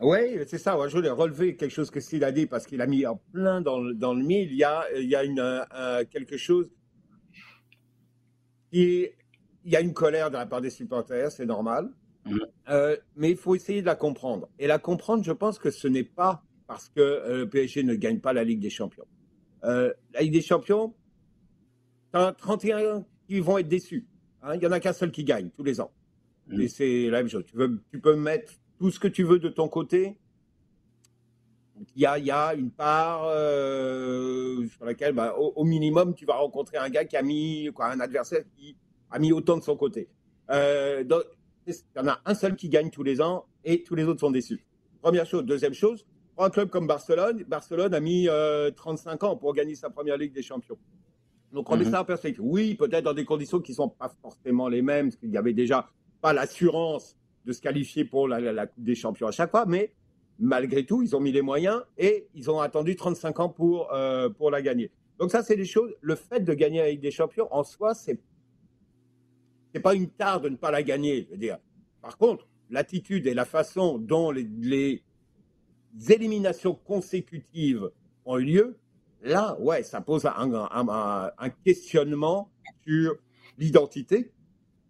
Oui, c'est ça. je voulais relever quelque chose que Sid a dit parce qu'il a mis en plein dans, le, dans le mille. Il y a, il y a une, quelque chose. Il y a une colère de la part des supporters, c'est normal. Mm. Euh, mais il faut essayer de la comprendre. Et la comprendre, je pense que ce n'est pas parce que euh, le PSG ne gagne pas la Ligue des Champions. Euh, la Ligue des Champions, tu as 31 qui vont être déçus. Hein. Il y en a qu'un seul qui gagne tous les ans. Mm. Et c'est la même chose. Tu, veux, tu peux mettre tout ce que tu veux de ton côté. Il y a, y a, une part sur laquelle, bah, au, minimum, tu vas rencontrer un gars qui a mis, quoi, un adversaire qui a mis autant de son côté. donc, il y en a un seul qui gagne tous les ans et tous les autres sont déçus. Première chose. Deuxième chose, pour un club comme Barcelone, Barcelone a mis 35 euh, ans pour gagner sa première Ligue des Champions. Donc on met mhm. ça en perspective. Oui, peut-être dans des conditions qui ne sont pas forcément les mêmes, parce qu'il n'y avait déjà pas l'assurance de se qualifier pour la, Coupe des Champions à chaque fois, mais malgré tout, ils ont mis les moyens et ils ont attendu 35 ans pour, euh, pour la gagner. Donc ça, c'est des choses. Le fait de gagner Ligue des Champions, en soi, c'est c'est pas une tare de ne pas la gagner. Je veux dire. Par contre, l'attitude et la façon dont les, éliminations consécutives ont eu lieu, là, ouais, ça pose un, questionnement sur l'identité,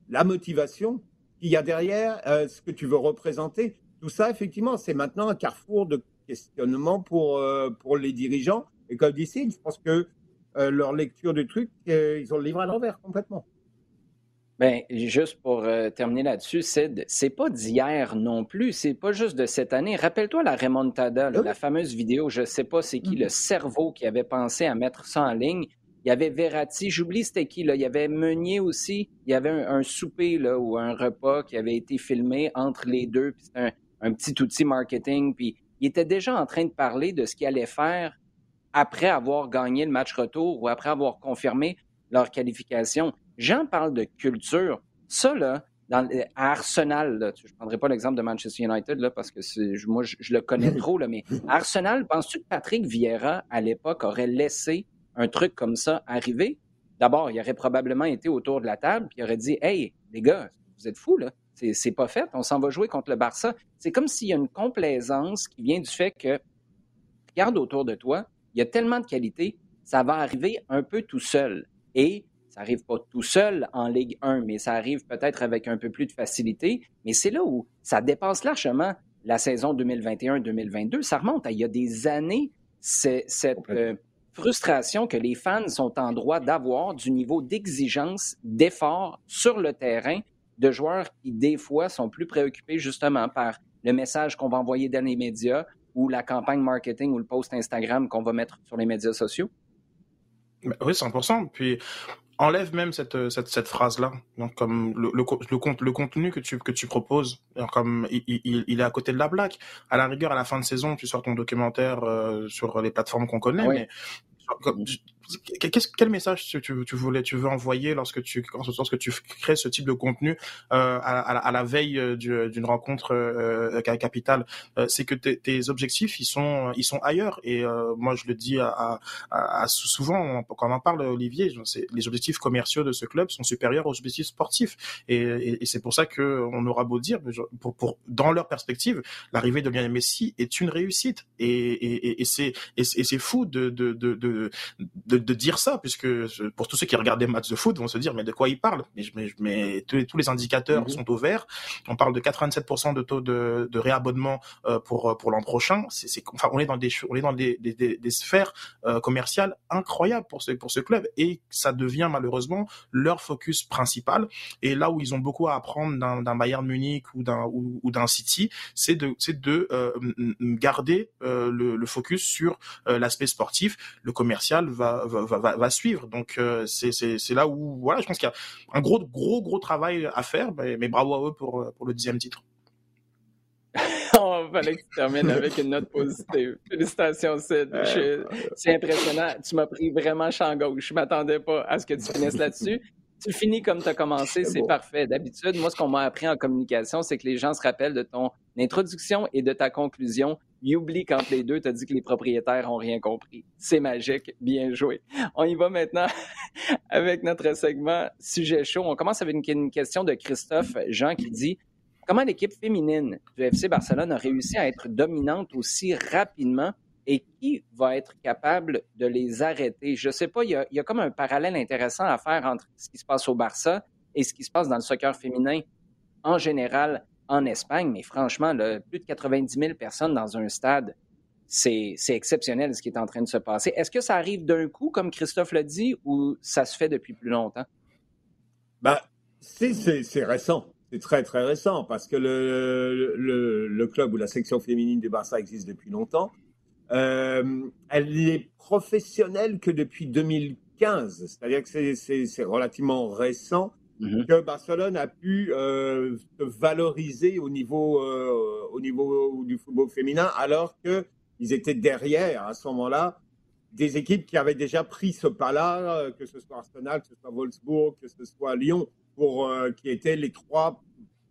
la motivation qu'il y a derrière, euh, ce que tu veux représenter. Tout ça, effectivement, c'est maintenant un carrefour de questionnement pour, euh, pour les dirigeants. Et comme d'ici, je pense que euh, leur lecture du truc, ils ont le livre à l'envers complètement. Ben, juste pour euh, terminer là-dessus, Sid, c'est pas d'hier non plus, c'est pas juste de cette année. Rappelle-toi la remontada, la fameuse vidéo, je sais pas c'est qui, le mm-hmm. cerveau qui avait pensé à mettre ça en ligne. Il y avait Verratti, j'oublie c'était qui, là. Il y avait Meunier aussi. Il y avait un, souper, là, ou un repas qui avait été filmé entre les deux. Puis c'était un, petit outil marketing. Puis il était déjà en train de parler de ce qu'il allait faire après avoir gagné le match retour ou après avoir confirmé leur qualification. Jean parle de culture. Ça, là, dans, à Arsenal, je ne prendrai pas l'exemple de Manchester United là, parce que moi, je, le connais trop, là, mais Arsenal, penses-tu que Patrick Vieira, à l'époque, aurait laissé un truc comme ça arriver, d'abord, il aurait probablement été autour de la table puis il aurait dit Hey, les gars, vous êtes fous, là. C'est pas fait, on s'en va jouer contre le Barça. C'est comme s'il y a une complaisance qui vient du fait que, regarde autour de toi, il y a tellement de qualité, ça va arriver un peu tout seul. Et ça arrive pas tout seul en Ligue 1, mais ça arrive peut-être avec un peu plus de facilité. Mais c'est là où ça dépasse largement la saison 2021-2022. Ça remonte à il y a des années, cette, frustration que les fans sont en droit d'avoir du niveau d'exigence, d'effort sur le terrain de joueurs qui, des fois, sont plus préoccupés justement par le message qu'on va envoyer dans les médias ou la campagne marketing ou le post Instagram qu'on va mettre sur les médias sociaux? Oui, 100%. Puis enlève même cette, cette, cette phrase-là. Donc, comme le, le, le, le, contenu que tu, que tu proposes, comme il, il, il, est à côté de la blague. À la rigueur, à la fin de saison, tu sors ton documentaire euh, sur les plateformes qu'on connaît, mais quel message tu, tu, voulais, tu veux envoyer lorsque tu, lorsque tu crées ce type de contenu euh, à, à, la veille euh, d'une rencontre euh, capitale? C'est que tes objectifs, ils sont, ils sont ailleurs. Et moi, je le dis à, à, souvent quand on en parle, Olivier, les objectifs commerciaux de ce club sont supérieurs aux objectifs sportifs. Et, et, c'est pour ça que on aura beau dire, pour, pour dans leur perspective, l'arrivée de Lionel Messi est une réussite. Et, et, et et c'est fou de, de, de, de, de de, dire ça, puisque pour tous ceux qui regardent des matchs de foot vont se dire mais de quoi il parle Mais, mais, tous, les indicateurs mhm. sont au vert. On parle de 87% de taux de, de réabonnement euh, pour pour l'an prochain. C'est, enfin, on est dans des on est dans des, des, des, sphères euh, commerciales incroyables pour ce pour ce club et ça devient malheureusement leur focus principal. Et là où ils ont beaucoup à apprendre d'un, Bayern Munich ou d'un ou, d'un City, c'est de c'est de euh, garder le, le, focus sur l'aspect sportif. Le commercial va va, va, suivre. Donc euh, c'est là où voilà, je pense qu'il y a un gros gros gros travail à faire, mais, bravo à eux pour pour le dixième titre. Il fallait que tu termines avec une note positive. Félicitations, Sid. C'est impressionnant. Tu m'as pris vraiment champ gauche. Je m'attendais pas à ce que tu finisses là-dessus. Tu finis comme tu as commencé, c'est parfait. D'habitude, moi, ce qu'on m'a appris en communication, c'est que les gens se rappellent de ton introduction et de ta conclusion. Oublient quand les deux t'as dit que les propriétaires ont rien compris. C'est magique. Bien joué. On y va maintenant avec notre segment Sujet chaud. On commence avec une question de Christophe Jean qui dit Comment l'équipe féminine du FC Barcelone a réussi à être dominante aussi rapidement et qui va être capable de les arrêter? Je ne sais pas, il y, a, comme un parallèle intéressant à faire entre ce qui se passe au Barça et ce qui se passe dans le soccer féminin en général en Espagne. Mais franchement, plus de 90 000 personnes dans un stade, c'est exceptionnel ce qui est en train de se passer. Est-ce que ça arrive d'un coup, comme Christophe l'a dit, ou ça se fait depuis plus longtemps? Ben, c'est récent. C'est très, très récent parce que le, club ou la section féminine du Barça existe depuis longtemps. Euh, elle est professionnelle que depuis 2015, c'est-à-dire que c'est relativement récent mhm. que Barcelone a pu euh, se valoriser au niveau, euh, au niveau du football féminin, alors qu'ils étaient derrière à ce moment-là des équipes qui avaient déjà pris ce pas-là, que ce soit Arsenal, que ce soit Wolfsburg, que ce soit Lyon, pour qui étaient les trois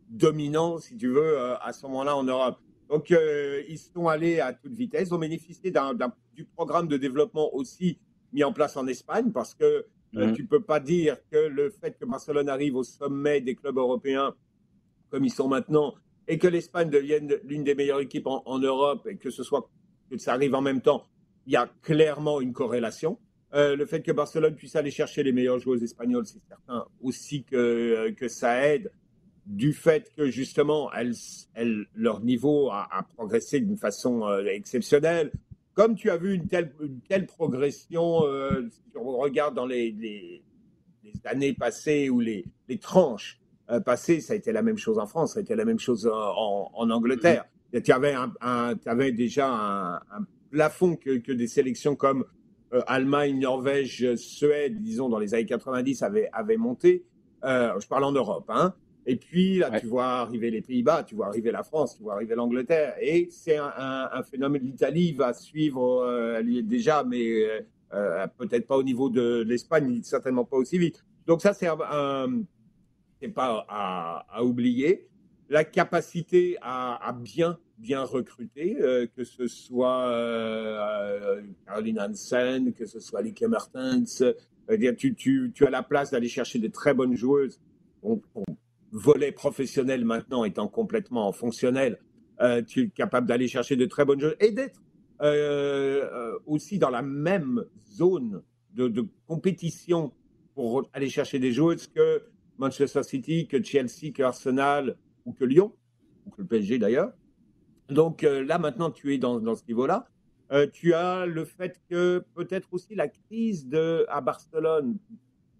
dominants, si tu veux, à ce moment-là en Europe. Donc, euh, ils sont allés à toute vitesse. Ont bénéficié du programme de développement aussi mis en place en Espagne parce que tu euh, mhm. tu peux pas dire que le fait que Barcelone arrive au sommet des clubs européens comme ils sont maintenant et que l'Espagne devienne l'une des meilleures équipes en, Europe et que ce soit que ça arrive en même temps, il y a clairement une corrélation. Euh, le fait que Barcelone puisse aller chercher les meilleurs joueurs espagnols, c'est certain aussi que, que ça aide du fait que justement elles, elles, leur niveau a, a progressé d'une façon euh, exceptionnelle. Comme tu as vu une telle, une telle progression, euh, si on regarde dans les, les, les années passées ou les, les tranches euh, passées, ça a été la même chose en France, ça a été la même chose en, en Angleterre. Tu avais, un, un, avais déjà un, un plafond que, que, des sélections comme Allemagne, Norvège, Suède, disons dans les années 90 avaient, avaient monté. je parle en Europe, hein. Et puis là, tu vois arriver les Pays-Bas, tu vois arriver la France, tu vois arriver l'Angleterre. Et c'est un, phénomène. L'Italie va suivre, euh, elle y est déjà, mais euh, euh, peut-être pas au niveau de, l'Espagne, certainement pas aussi vite. Donc ça, c'est pas à, oublier. La capacité à, bien bien recruter, que ce soit Caroline Hansen, que ce soit Lieke Mertens, tu, tu, tu as la place d'aller chercher des très bonnes joueuses volet professionnel maintenant étant complètement fonctionnel, euh, tu es capable d'aller chercher de très bonnes choses et d'être euh, euh, aussi dans la même zone de, compétition pour aller chercher des joueuses que Manchester City, que Chelsea, que Arsenal ou que Lyon, ou que le PSG d'ailleurs. Donc là maintenant tu es dans, ce niveau-là. tu as le fait que peut-être aussi la crise de, à Barcelone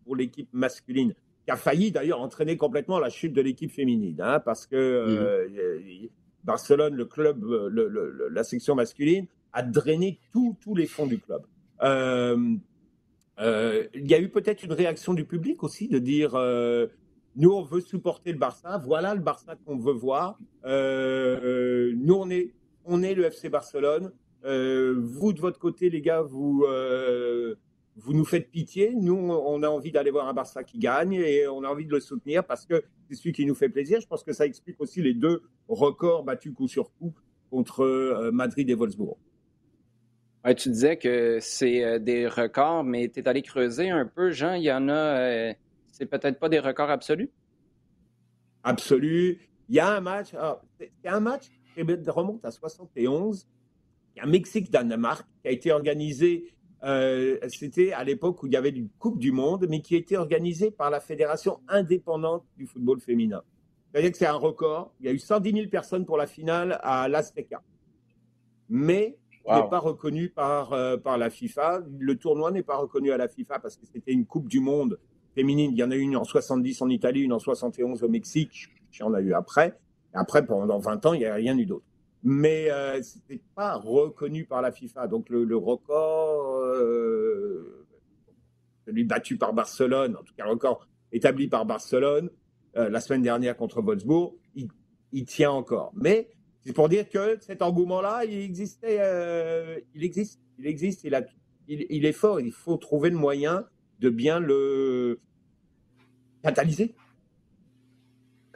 pour l'équipe masculine qui a failli d'ailleurs entraîner complètement la chute de l'équipe féminine, hein, parce que euh, Barcelone, le club, le, la section masculine, a drainé tous les fonds du club. Euh, euh, il y a eu peut-être une réaction du public aussi de dire nous on veut supporter le Barça, voilà le Barça qu'on veut voir. nous on est on est le FC Barcelone. vous de votre côté les gars vous vous nous faites pitié. Nous, on a envie d'aller voir un Barça qui gagne et on a envie de le soutenir parce que c'est celui qui nous fait plaisir. Je pense que ça explique aussi les deux records battus coup sur coup contre euh, Madrid et Wolfsburg. tu disais que c'est euh, des records, mais tu es allé creuser un peu, Jean. Il y en a, euh, c'est peut-être pas des records absolus? Absolu. Il y a un match, ah, c'est un match qui remonte à 71. Il y a un Mexique-Danemark qui a été organisé euh, c'était à l'époque où il y avait une Coupe du Monde, mais qui était organisée par la Fédération indépendante du football féminin. C'est-à-dire que c'est un record. Il y a eu 110 000 personnes pour la finale à l'Azteca. Mais n'est pas reconnu par, euh, par la FIFA. Le tournoi n'est pas reconnu à la FIFA parce que c'était une Coupe du Monde féminine. Il y en a eu une en 70 en Italie, une en 71 au Mexique. Il y en a eu après. Et après, pendant 20 ans, il n'y a rien eu d'autre mais euh, ce n'était pas reconnu par la FIFA. Donc le, record, euh, celui battu par Barcelone, en tout cas le record établi par Barcelone euh, la semaine dernière contre Wolfsburg, il, tient encore. Mais c'est pour dire que cet engouement-là, il existait, il existe, il existe, il, a, il est fort. Il faut trouver le moyen de bien le catalyser.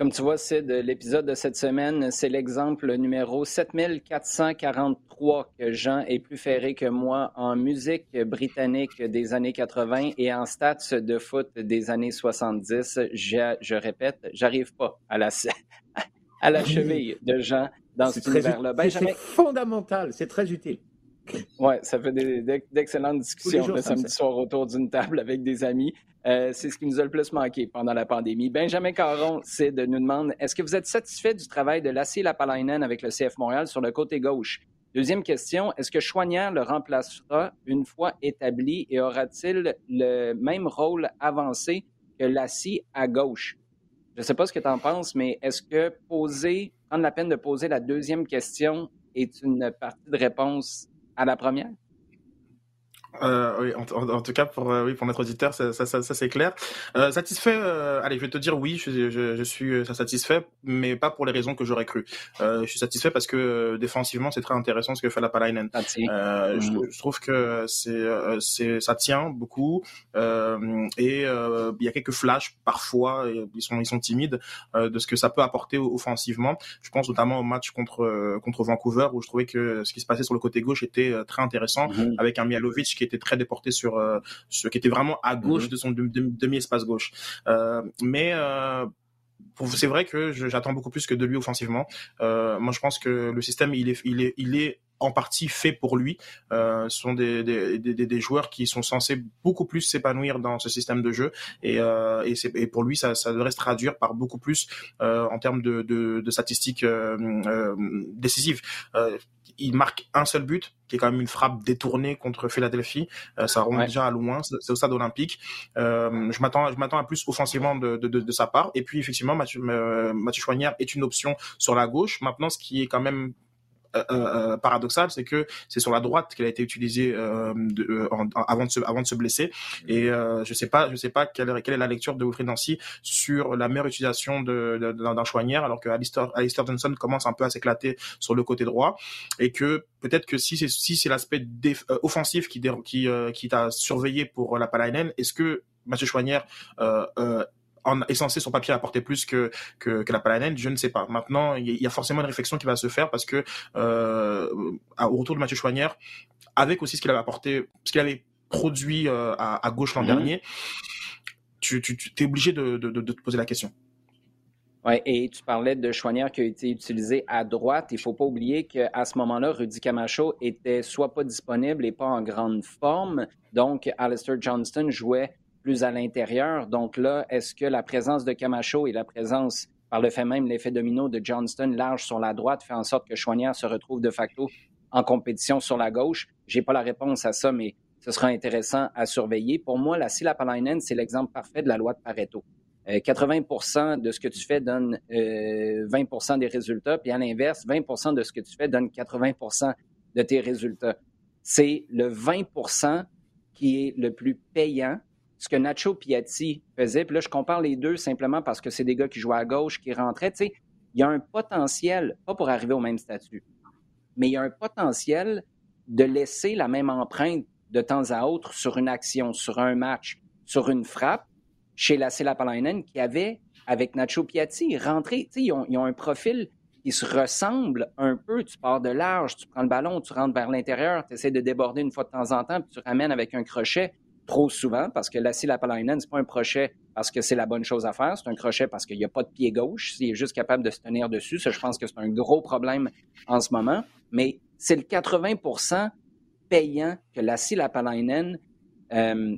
Comme tu vois, c'est de l'épisode de cette semaine, c'est l'exemple numéro 7443 que Jean est plus ferré que moi en musique britannique des années 80 et en stats de foot des années 70. Je, je répète, j'arrive pas à la, à la cheville de Jean dans cet univers-là. C'est fondamental, c'est très utile. Oui, ça fait d'excellentes discussions le samedi soir autour d'une table avec des amis. Euh, c'est ce qui nous a le plus manqué pendant la pandémie. Benjamin Caron, c'est de nous demander est-ce que vous êtes satisfait du travail de Lassie Lapalainen avec le CF Montréal sur le côté gauche? Deuxième question, est-ce que Chouanière le remplacera une fois établi et aura-t-il le même rôle avancé que Lassie à gauche? Je ne sais pas ce que tu en penses, mais est-ce que poser, prendre la peine de poser la deuxième question est une partie de réponse à la première? Euh, oui, en, tout cas pour euh, oui pour notre auditeur, ça, ça, ça, c'est clair. Euh, satisfait. Euh, allez, je vais te dire oui, je, je, je suis euh, satisfait, mais pas pour les raisons que j'aurais cru. je suis satisfait parce que défensivement, c'est très intéressant ce que fait la Palainen. Ah, je, mm. je, trouve que c'est c'est ça tient beaucoup et il y a quelques flashs parfois, ils sont ils sont timides de ce que ça peut apporter offensivement. Je pense notamment au match contre contre Vancouver où je trouvais que ce qui se passait sur le côté gauche était très intéressant mm-hmm. avec un Mialovic qui était très déporté sur euh, ce qui était vraiment à gauche mhm. de son demi-espace gauche. Euh, mais euh, c'est vrai que j'attends beaucoup plus que de lui offensivement. moi, je pense que le système, il est, il est, il est en partie fait pour lui. Euh, ce sont des, des, des, des, joueurs qui sont censés beaucoup plus s'épanouir dans ce système de jeu et, euh, et, et pour lui ça, ça devrait se traduire par beaucoup plus euh, en termes de, de, de statistiques euh, euh décisives. Euh, il marque un seul but, qui est quand même une frappe détournée contre Philadelphie. Euh, ça remonte déjà à loin, c'est au stade olympique. Euh, je m'attends, je m'attends à plus offensivement de, de, de, sa part. Et puis effectivement, Mathieu, Mathieu Choignard est une option sur la gauche. Maintenant, ce qui est quand même paradoxal, c'est que c'est sur la droite qu'elle a été utilisée avant, de se, avant de se blesser. Et je sais pas, je sais pas quelle, quelle est la lecture de Wilfried Nancy sur la meilleure utilisation d'un de, choignard, alors que Alistair, Johnson commence un peu à s'éclater sur le côté droit, et que peut-être que si c'est si c'est l'aspect offensif qui qui qui t'a surveillé pour la Palainen, est-ce que Mathieu Chouanière euh, euh, en, est censé son papier apporter plus que, que, que la Palanen, je ne sais pas. Maintenant, il y, a forcément une réflexion qui va se faire parce que euh, au retour de Mathieu Chouanière, avec aussi ce qu'il avait apporté, ce qu'il avait produit euh, à, à, gauche l'an mhm. dernier, tu, tu, tu es obligé de, de, de, te poser la question. Oui, et tu parlais de Chouanière qui a été utilisé à droite. Il ne faut pas oublier qu'à ce moment-là, Rudy Camacho était soit pas disponible et pas en grande forme. Donc, Alistair Johnston jouait plus à l'intérieur. Donc là, est-ce que la présence de Camacho et la présence, par le fait même, l'effet domino de Johnston large sur la droite fait en sorte que Chouanière se retrouve de facto en compétition sur la gauche? J'ai pas la réponse à ça, mais ce sera intéressant à surveiller. Pour moi, la Silapalainen, c'est l'exemple parfait de la loi de Pareto. 80% euh, de ce que tu fais donne 20% euh, des résultats, puis à l'inverse, 20% de ce que tu fais donne 80% de tes résultats. C'est le 20% qui est le plus payant ce que Nacho Piatti faisait. Puis là, je compare les deux simplement parce que c'est des gars qui jouaient à gauche, qui rentraient. Tu sais, il y a un potentiel, pas pour arriver au même statut, mais il y a un potentiel de laisser la même empreinte de temps à autre sur une action, sur un match, sur une frappe chez la Palainen qui avait, avec Nacho Piatti, rentré. Tu sais, ils ont un profil qui se ressemble un peu. Tu pars de large, tu prends le ballon, tu rentres vers l'intérieur, tu essaies de déborder une fois de temps en temps, puis tu ramènes avec un crochet trop souvent parce que la Lapalainen, ce n'est pas un crochet parce que c'est la bonne chose à faire, c'est un crochet parce qu'il n'y a pas de pied gauche, s'il est juste capable de se tenir dessus. Ça, je pense que c'est un gros problème en ce moment. Mais c'est le 80% payant que la Lapalainen euh,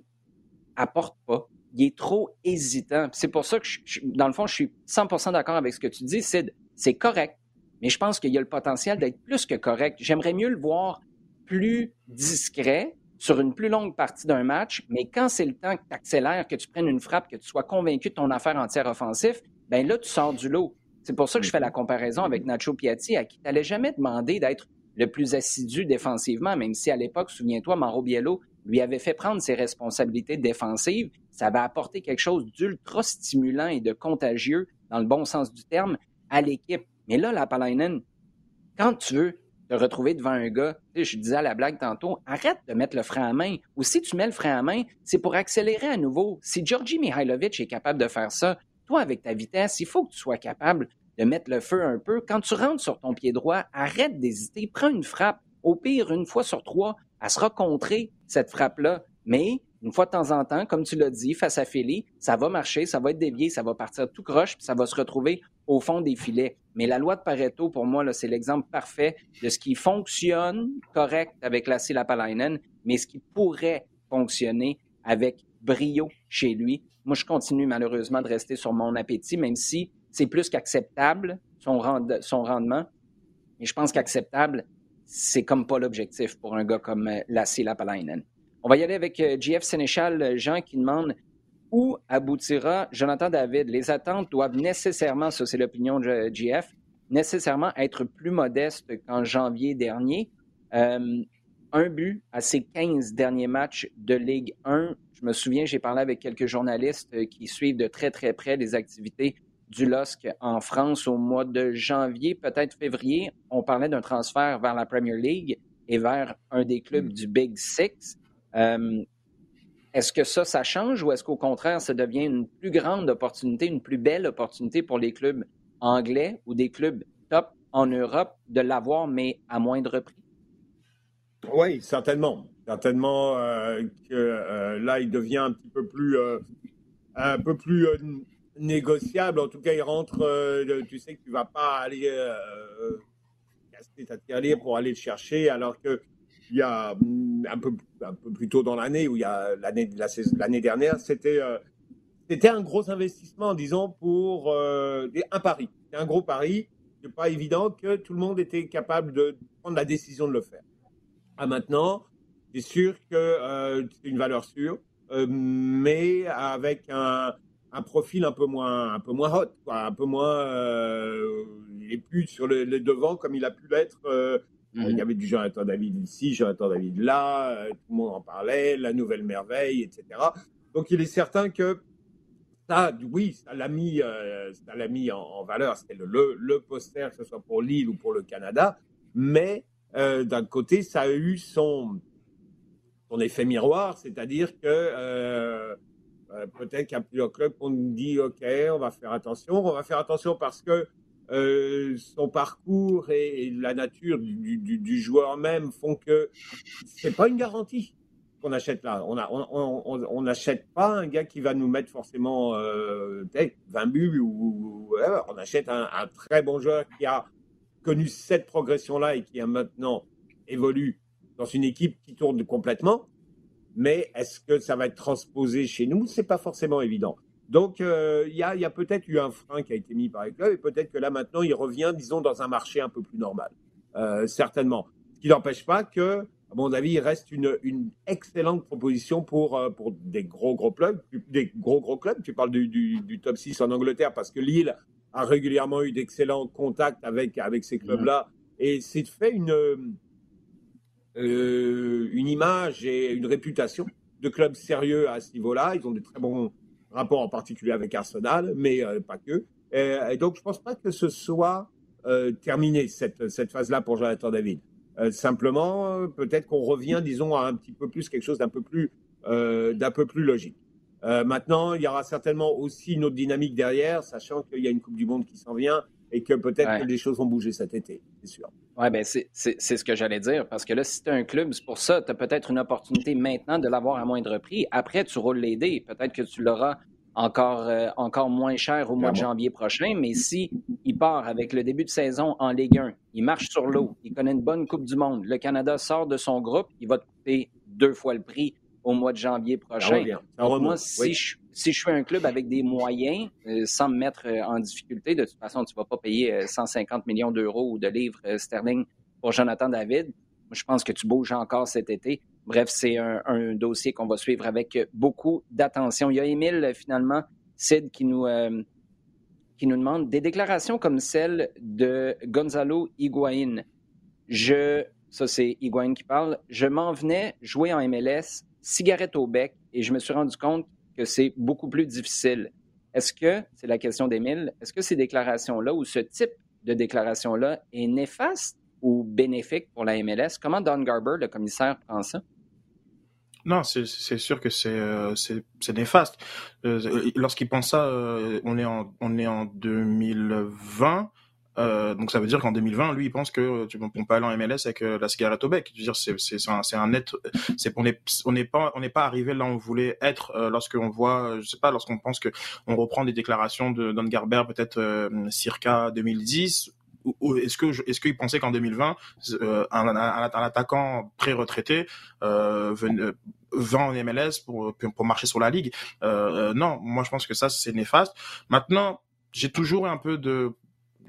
apporte pas. Il est trop hésitant. C'est pour ça que, dans le fond, je suis 100% d'accord avec ce que tu dis, Sid. C'est correct, mais je pense qu'il y a le potentiel d'être plus que correct. J'aimerais mieux le voir plus discret, sur une plus longue partie d'un match, mais quand c'est le temps que tu accélères, que tu prennes une frappe, que tu sois convaincu de ton affaire entière offensif, ben là, tu sors du lot. C'est pour ça que je fais la comparaison avec Nacho Piatti, à qui tu n'allais jamais demander d'être le plus assidu défensivement, même si à l'époque, souviens-toi, Mauro Biello lui avait fait prendre ses responsabilités défensives. Ça avait apporté quelque chose d'ultra stimulant et de contagieux, dans le bon sens du terme, à l'équipe. Mais là, la Palainen, quand tu veux retrouver devant un gars, je disais à la blague tantôt, arrête de mettre le frein à main. Ou si tu mets le frein à main, c'est pour accélérer à nouveau. Si Georgi Mihailovic est capable de faire ça, toi, avec ta vitesse, il faut que tu sois capable de mettre le feu un peu. Quand tu rentres sur ton pied droit, arrête d'hésiter, prends une frappe. Au pire, une fois sur trois, elle sera contrée, cette frappe-là. Mais une fois de temps en temps, comme tu l'as dit, face à Philly, ça va marcher, ça va être dévié, ça va partir tout croche, puis ça va se retrouver au fond des filets. Mais la loi de Pareto, pour moi, c'est l'exemple parfait de ce qui fonctionne correct avec la Lapalainen, mais ce qui pourrait fonctionner avec brio chez lui. Moi, je continue malheureusement de rester sur mon appétit, même si c'est plus qu'acceptable, son, rendement. Mais je pense qu'acceptable, c'est comme pas l'objectif pour un gars comme euh, la Lapalainen. On va y aller avec euh, Sénéchal, Jean, qui demande où aboutira Jonathan David? Les attentes doivent nécessairement, ça c'est l'opinion de GF, nécessairement être plus modestes qu'en janvier dernier. Euh, un but à ses 15 derniers matchs de Ligue 1. Je me souviens, j'ai parlé avec quelques journalistes qui suivent de très très près les activités du LOSC en France au mois de janvier, peut-être février. On parlait d'un transfert vers la Premier League et vers un des clubs mm. du Big Six. Euh, est-ce que ça, ça change ou est-ce qu'au contraire, ça devient une plus grande opportunité, une plus belle opportunité pour les clubs anglais ou des clubs top en Europe de l'avoir, mais à moindre prix? Oui, certainement. Certainement euh, que euh, là, il devient un petit peu plus, euh, un peu plus négociable. En tout cas, il rentre, tu sais que tu ne vas pas aller casser ta tirelire pour aller le chercher, alors que il y a mm, un peu, un plus tôt dans l'année, où il y a l'année, l'année dernière, c'était, euh, c'était un gros investissement, disons, pour euh, un pari. C'est un gros pari. C'est pas évident que tout le monde était capable de prendre la décision de le faire. À maintenant, c'est sûr que euh, c'est une valeur sûre, mais avec un, profil un peu moins, un peu moins hot, un peu moins. il n'est plus sur le, devant comme il a pu l'être. Euh, mhm. Il y avait du Jonathan David ici, Jonathan David là, euh, tout le monde en parlait, la nouvelle merveille, etc. Donc il est certain que ça, oui, ça l'a mis, ça l'a mis en, valeur. C'était le, le, poster, que ce soit pour Lille ou pour le Canada. Mais d'un côté, ça a eu son, son effet miroir, c'est-à-dire que euh, peut-être a plusieurs clubs qu'on nous dit OK, on va faire attention. On va faire attention parce que euh, son parcours et, la nature du, joueur même font que c'est pas une garantie qu'on achète là. On n'achète pas un gars qui va nous mettre forcément euh, 20 buts ou, on achète un, très bon joueur qui a connu cette progression là et qui a maintenant évolue dans une équipe qui tourne complètement mais est-ce que ça va être transposé chez nous? C'est pas forcément évident. Donc, euh, il y a, peut-être eu un frein qui a été mis par les clubs et peut-être que là, maintenant, il revient, disons, dans un marché un peu plus normal. Euh, certainement. Ce qui n'empêche pas que, à mon avis, il reste une, excellente proposition pour, euh, pour des gros, gros clubs. Des gros, gros clubs. Tu parles du, top 6 en Angleterre parce que Lille a régulièrement eu d'excellents contacts avec, avec ces clubs-là. Et c'est fait une, une image et une réputation de club sérieux à ce niveau-là. Ils ont des très bons rapports, en particulier avec Arsenal, mais euh, pas que. Et, donc, je ne pense pas que ce soit euh, terminé, cette, cette phase-là pour Jonathan David. simplement, peut-être qu'on revient, disons, à un petit peu plus, quelque chose d'un peu plus, d'un peu plus logique. maintenant, il y aura certainement aussi une autre dynamique derrière, sachant qu'il y a une Coupe du Monde qui s'en vient et que peut-être que les choses vont bouger cet été, c'est sûr. Oui, ben c'est ce que j'allais dire, parce que là, si tu as un club, c'est pour ça, tu as peut-être une opportunité maintenant de l'avoir à moindre prix. Après, tu roules les dés. Peut-être que tu l'auras encore, euh, encore moins cher au mois de janvier prochain, mais si il part avec le début de saison en Ligue 1, il marche sur l'eau, il connaît une bonne Coupe du Monde, le Canada sort de son groupe, il va te coûter deux fois le prix au mois de janvier prochain. moi, si, je, si je suis un club avec des moyens, euh, sans me mettre euh, en difficulté, de toute façon, tu ne vas pas payer 150 euh, millions d'euros ou de livres sterling pour Jonathan David. Je pense que tu bouges encore cet été. Bref, c'est un, dossier qu'on va suivre avec beaucoup d'attention. Il y a Émile, finalement, Sid, qui nous, qui nous demande des déclarations comme celle de Gonzalo Higuain. Je, ça c'est Higuain qui parle, je m'en venais jouer en MLS, cigarette au bec, et je me suis rendu compte que c'est beaucoup plus difficile. Est-ce que, c'est la question d'Émile, est-ce que ces déclarations-là ou ce type de déclaration-là est néfaste ou bénéfique pour la MLS? Comment Don Garber, le commissaire, prend ça? Non, c'est sûr que c'est euh, néfaste. Euh, lorsqu'il pense ça, euh, on est en on est en 2020. Euh, donc ça veut dire qu'en 2020, lui, il pense que tu on peut aller en MLS avec euh, la cigarette au bec. Je veux dire, c'est c'est un, un net, c'est on n'est on n'est pas on n'est pas arrivé là où on voulait être euh, lorsqu'on voit, je sais pas, lorsqu'on pense que on reprend des déclarations de Don Garber peut-être euh, circa 2010 ou est-ce que est-ce qu'il pensait qu'en 2020 euh, un, un, un, attaquant pré-retraité euh, en MLS pour, pour marcher sur la ligue? Euh, Non, moi je pense que ça c'est néfaste. Maintenant, j'ai toujours un peu de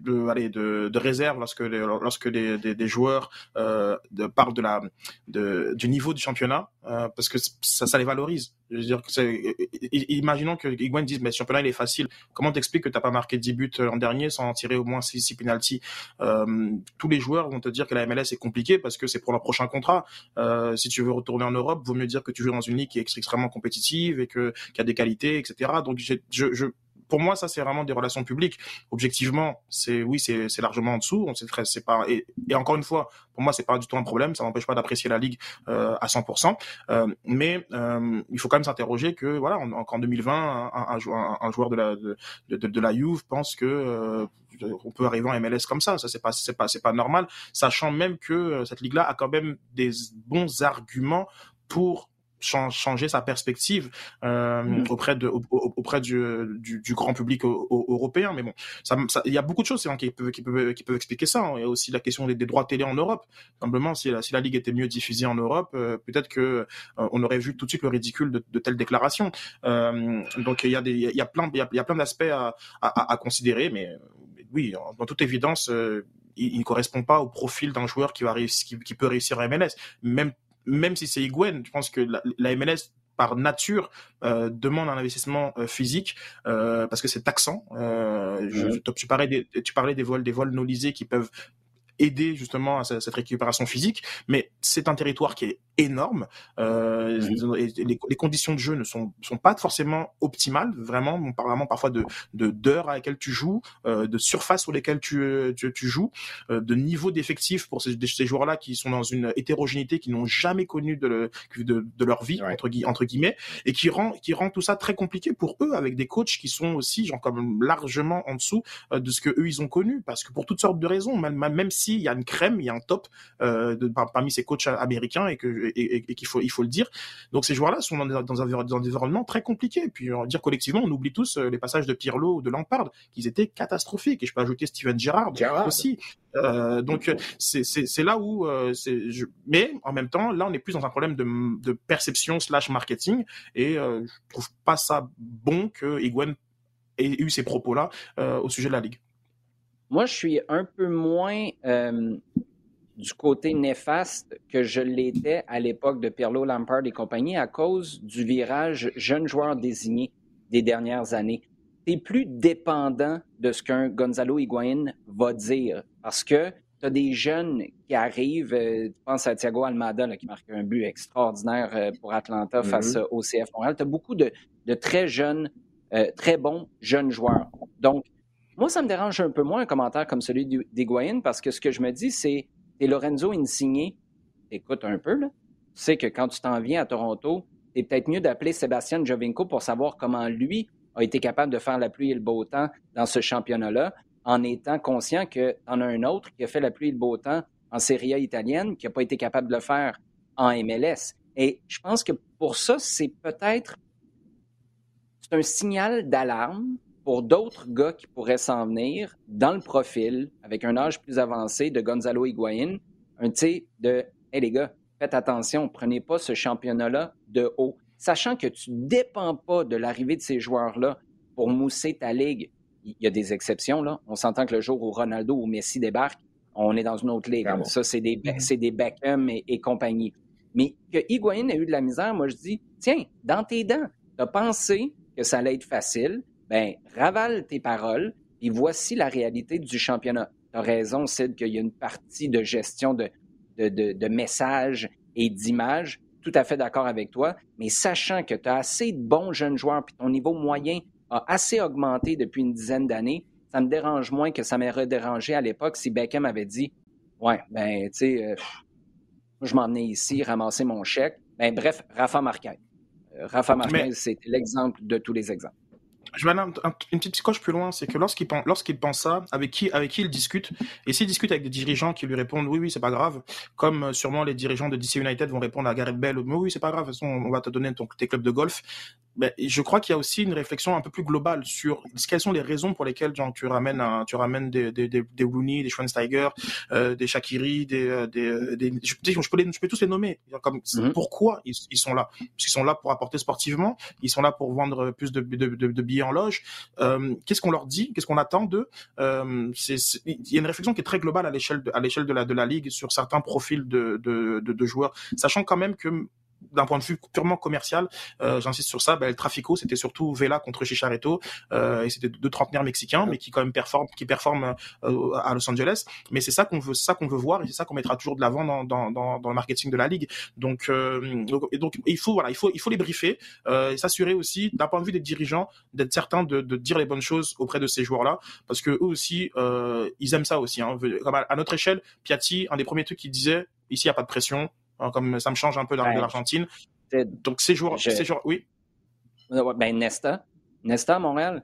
de, allez, de, de réserve lorsque les, lorsque les, des, des joueurs euh, de, parlent de la, de, du niveau du championnat, euh, parce que ça, ça les valorise. Je veux dire, imaginons que Higuain dise, mais le championnat il est facile. Comment t'expliques que t'as pas marqué 10 buts l'an dernier sans tirer au moins 6, 6 penalties euh, Tous les joueurs vont te dire que la MLS est compliquée parce que c'est pour leur prochain contrat. Euh, si tu veux retourner en Europe, vaut mieux dire que tu joues dans une ligue qui est extrêmement compétitive et que qui a des qualités, etc. Donc je, je, pour moi, ça, c'est vraiment des relations publiques. Objectivement, c'est oui, c'est largement en dessous. On sait très, c'est pas et, encore une fois, pour moi, c'est pas du tout un problème. Ça n'empêche pas d'apprécier la ligue euh, à 100%. Euh, mais euh, il faut quand même s'interroger que voilà, en, en 2020, un, un, joueur de la de, de, de la Juve pense que euh, on peut arriver en MLS comme ça. Ça c'est pas c'est pas c'est pas normal. Sachant même que euh, cette ligue-là a quand même des bons arguments pour changer sa perspective euh, mm. auprès de auprès du, du, grand public européen. Mais bon, ça, il y a beaucoup de choses qui peuvent qui peuvent qui peuvent expliquer ça. Il y a aussi la question des, droits télé en Europe. Simplement, si la, si la ligue était mieux diffusée en Europe, euh, peut-être que euh, on aurait vu tout de suite le ridicule de, de telles déclarations. donc il y a des il y a plein il y a, plein d'aspects à, à, à, considérer, mais oui, dans toute évidence, il, ne correspond pas au profil d'un joueur qui va réussir, qui, qui, peut réussir à MLS. Même même si c'est Higuain, je pense que la, MLS par nature euh, demande un investissement euh, physique euh, parce que c'est taxant. Je, tu, parlais des, tu parlais des vols, des vols nolisés qui peuvent aider justement à cette récupération physique, mais c'est un territoire qui est énorme. Euh, les, les, conditions de jeu ne sont, sont pas forcément optimales, vraiment. On parle vraiment parfois de d'heures à laquelle tu joues, euh, de surface sur lesquelles tu, tu, tu joues, euh, de niveau d'effectif pour ces, ces joueurs-là qui sont dans une hétérogénéité qui n'ont jamais connu de, de, de leur vie entre, entre guillemets et qui rend qui rend tout ça très compliqué pour eux avec des coachs qui sont aussi genre comme largement en dessous euh, de ce que eux ils ont connu parce que pour toutes sortes de raisons, même même s'il y a une crème, il y a un top euh, de, parmi ces coachs américains et que et, qu'il faut, il faut le dire. Donc ces joueurs-là sont dans un, environnements très compliqués. Puis on va dire collectivement, on oublie tous euh, les passages de Pirlo ou de Lampard, qui étaient catastrophiques. Et je peux ajouter Steven Gerrard, aussi. Euh, donc c'est là où euh, c'est. Mais en même temps, là, on est plus dans un problème de, de perception slash marketing. Et euh, je trouve pas ça bon que Higuain ait eu ces propos-là euh, au sujet de la ligue. Moi, je suis un peu moins du côté néfaste que je l'étais à l'époque de Pirlo, Lampard et compagnie à cause du virage jeune joueur désigné des dernières années. Tu es plus dépendant de ce qu'un Gonzalo Higuain va dire parce que tu as des jeunes qui arrivent, euh, tu penses à Thiago Almada qui marque un but extraordinaire euh, pour Atlanta mm-hmm. face au CF Montréal. Tu as beaucoup de, très jeunes, euh, très bons jeunes joueurs. Donc, moi, ça me dérange un peu moins un commentaire comme celui d'Higuain parce que ce que je me dis, c'est et Lorenzo Insigne, écoute un peu, là, tu sais que quand tu t'en viens à Toronto, c'est peut-être mieux d'appeler Sébastien Jovinko pour savoir comment lui a été capable de faire la pluie et le beau temps dans ce championnat-là, en étant conscient qu'il en a un autre qui a fait la pluie et le beau temps en Serie A italienne, qui n'a pas été capable de le faire en MLS. Et je pense que pour ça, c'est peut-être un signal d'alarme pour d'autres gars qui pourraient s'en venir dans le profil, avec un âge plus avancé de Gonzalo Higuain, un tu de Hé les gars, faites attention, prenez pas ce championnat-là de haut. Sachant que tu ne dépends pas de l'arrivée de ces joueurs-là pour mousser ta ligue. Il y a des exceptions, là. On s'entend que le jour où Ronaldo ou Messi débarquent, on est dans une autre ligue. Ça, c'est des, mm-hmm. des Beckham et, compagnie. Mais que Higuain a eu de la misère, moi, je dis, tiens, dans tes dents, tu as pensé que ça allait être facile, ben ravale tes paroles, et voici la réalité du championnat. Tu as raison, Sid, qu'il y a une partie de gestion de, de, messages et d'images. Tout à fait d'accord avec toi, mais sachant que tu as assez de bons jeunes joueurs, puis ton niveau moyen a assez augmenté depuis une dizaine d'années, ça me dérange moins que ça m'aurait dérangé à l'époque si Beckham avait dit Ouais, ben, tu sais, euh, je m'emmenais ici, ramasser mon chèque. Ben, bref, Rafa Marquez. Euh, Rafa Marquez, c'est l'exemple de tous les exemples je vais aller une petite coche plus loin, c'est que lorsqu'il pense, pense ça, avec qui, avec qui il discute, et s'il discute avec des dirigeants qui lui répondent oui, oui, c'est pas grave, comme euh, sûrement les dirigeants de DC United vont répondre à Gareth Bell, oui, oui, c'est pas grave, de toute façon, on va te donner ton, tes clubs de golf. Ben, je crois qu'il y a aussi une réflexion un peu plus globale sur quelles sont les raisons pour lesquelles genre, tu ramènes un, tu ramènes des, des, des, des Rooney, des Schweinsteiger, euh, des Shakiri, des, euh, des, euh, des je, je, peux les, je peux tous les nommer. Comme, mhm. Pourquoi ils, ils, sont là? Parce qu'ils sont là pour apporter sportivement, ils sont là pour vendre plus de, de, de, de billets en loge. Euh, Qu'est-ce qu'on leur dit? Qu'est-ce qu'on attend d'eux? Euh, Il y a une réflexion qui est très globale à l'échelle de, à l'échelle de la, de la ligue sur certains profils de, de, de, de joueurs, sachant quand même que d'un point de vue purement commercial, euh, j'insiste sur ça, ben, le Trafico, c'était surtout Vela contre Chicharito, euh, et c'était deux trentenaires mexicains, mais qui quand même performent, qui performent euh, à Los Angeles. Mais c'est ça qu'on veut, ça qu'on veut voir, et c'est ça qu'on mettra toujours de l'avant dans, dans, dans, dans, le marketing de la ligue. Donc, euh, donc, il faut, voilà, il faut, il faut les briefer euh, et s'assurer aussi, d'un point de vue des dirigeants, d'être certain de, de dire les bonnes choses auprès de ces joueurs-là, parce que eux aussi, euh, ils aiment ça aussi. Hein. À, notre échelle, Piatti, un des premiers trucs qu'il disait, ici il y a pas de pression, comme ça me change un peu dans, l'Argentine. Donc, ces joueurs, ces joueurs, oui. Ben, Nesta. Nesta à Montréal.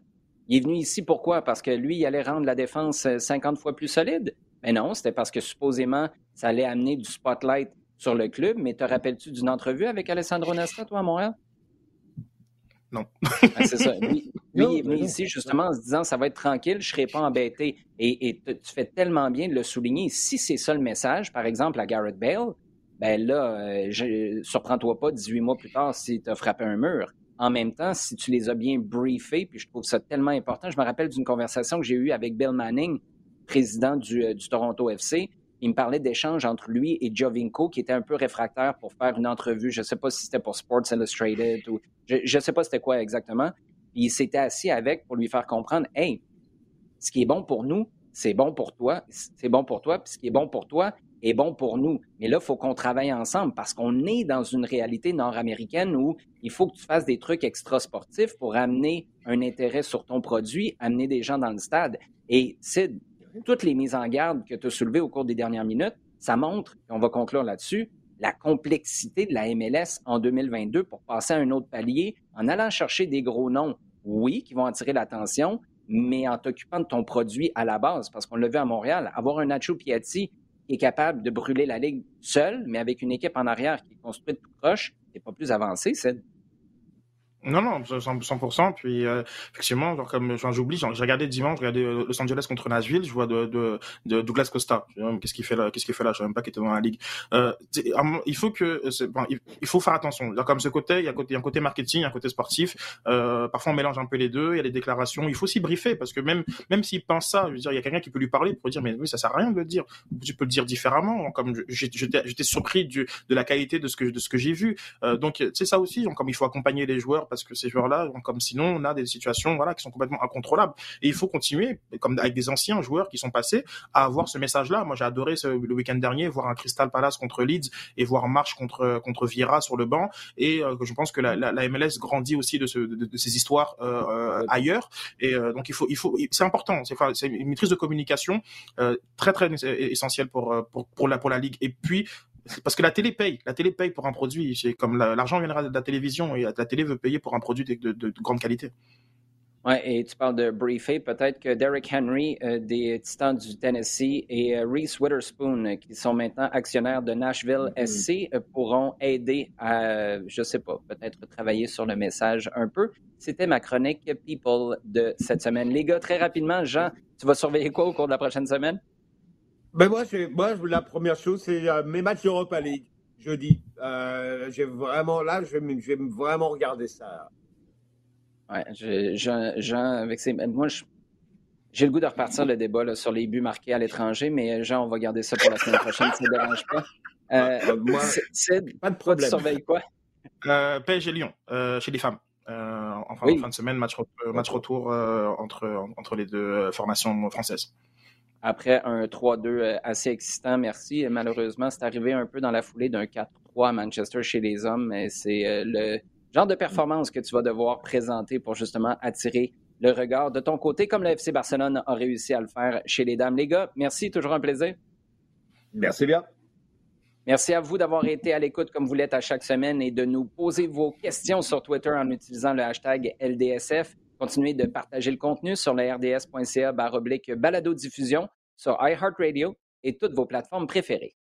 Il est venu ici pourquoi? Parce que lui, il allait rendre la défense 50 euh, fois plus solide? Mais non, c'était parce que supposément, ça allait amener du spotlight sur le club. Mais te rappelles-tu d'une entrevue avec Alessandro Nesta, toi, à Montréal? Non. Ah, c'est ça. Lui, il est venu ici justement en se disant ça va être tranquille, je ne serai pas embêté. Et, et tu fais tellement bien de le souligner. Si c'est ça le message, par exemple, à Garrett Bale, ben là, euh, surprends-toi pas 18 mois plus tard si tu as frappé un mur. En même temps, si tu les as bien briefés, puis je trouve ça tellement important, je me rappelle d'une conversation que j'ai eue avec Bill Manning, président du, euh, Toronto FC, Il me parlait d'échanges entre lui et Jovinko, qui était un peu réfractaire pour faire une entrevue. Je ne sais pas si c'était pour Sports Illustrated ou je ne sais pas c'était quoi exactement. Il s'était assis avec pour lui faire comprendre, hey, ce qui est bon pour nous, c'est bon pour toi, c'est bon pour toi, puis ce qui est bon pour toi est bon pour nous. Mais là, il faut qu'on travaille ensemble parce qu'on est dans une réalité nord-américaine où il faut que tu fasses des trucs extra-sportifs pour amener un intérêt sur ton produit, amener des gens dans le stade. Et c'est toutes les mises en garde que tu as soulevées au cours des dernières minutes, ça montre, et on va conclure là-dessus, la complexité de la MLS en 2022 pour passer à un autre palier en allant chercher des gros noms, oui, qui vont attirer l'attention, mais en t'occupant de ton produit à la base. Parce qu'on l'a vu à Montréal, avoir un Nacho Piatti est capable de brûler la ligue seul, mais avec une équipe en arrière qui est construite tout proche, c'est pas plus avancé, c'est non, non, 100%. Puis, euh, effectivement, genre, comme j'oublie, j'ai regardé dimanche, j'ai regardé euh, Los Angeles contre Nashville, je vois de, de, de Douglas Costa. Qu'est-ce qu'il fait là Qu'est-ce qu'il fait là? Je sais même pas qu'il était dans la ligue. Euh, il faut que, bon, il faut faire attention. Genre, comme ce côté, il y a un côté marketing, un côté sportif. Euh, parfois, on mélange un peu les deux. Il y a les déclarations. Il faut s'y briefer parce que même, même s'il pense ça, je veux dire, il y a quelqu'un qui peut lui parler pour dire, mais oui, ça sert à rien de le dire. Tu peux le dire différemment. Comme j'étais surpris du, de la qualité de ce que de ce que j'ai vu. Euh, donc, c'est ça aussi. comme il faut accompagner les joueurs parce que ces joueurs-là, comme sinon on a des situations voilà qui sont complètement incontrôlables. Et il faut continuer, comme avec des anciens joueurs qui sont passés, à avoir ce message-là. Moi, j'ai adoré ce, le week-end dernier voir un Crystal Palace contre Leeds et voir March contre contre Vieira sur le banc. Et euh, je pense que la, la, la, MLS grandit aussi de, ce, de, de ces histoires euh, euh ailleurs. Et euh, donc il faut il faut c'est important. C'est une maîtrise de communication euh, très très essentielle pour pour pour la pour la ligue. Et puis parce que la télé paye, la télé paye pour un produit. C'est comme l'argent viendra de la télévision et la télé veut payer pour un produit de, de, grande qualité. Oui, et tu parles de briefer. Peut-être que Derrick Henry euh, des Titans du Tennessee et euh, Reese Witherspoon, euh, qui sont maintenant actionnaires de Nashville mm-hmm. SC, pourront aider à, je sais pas, peut-être travailler sur le message un peu. C'était ma chronique People de cette semaine. Les gars, très rapidement, Jean, tu vas surveiller quoi au cours de la prochaine semaine? Ben moi, moi, la première chose, c'est euh, mes matchs d'Europa League, jeudi. Euh, j'ai vraiment, là, je vais, je vais vraiment regarder ça. Ouais, Jean, avec ses, moi, j'ai le goût de repartir le débat là, sur les buts marqués à l'étranger, mais Jean, on va garder ça pour la semaine prochaine, ça ne dérange pas. Euh, moi, pas de problème. Tu surveilles quoi? Euh, PSG Lyon, euh, chez les femmes. Euh, en, fin, fin de semaine, match, match retour entre, entre les deux formations françaises après un 3-2 euh, assez excitant, merci. Malheureusement, c'est arrivé un peu dans la foulée d'un 4-3 à Manchester chez les hommes, mais c'est euh, le genre de performance que tu vas devoir présenter pour justement attirer le regard de ton côté, comme le FC Barcelone a réussi à le faire chez les dames. Les gars, merci, toujours un plaisir. Merci bien. Merci à vous d'avoir été à l'écoute comme vous l'êtes à chaque semaine et de nous poser vos questions sur Twitter en utilisant le hashtag LDSF. Continuez de partager le contenu sur le rds.ca balado diffusion sur iHeartRadio et toutes vos plateformes préférées.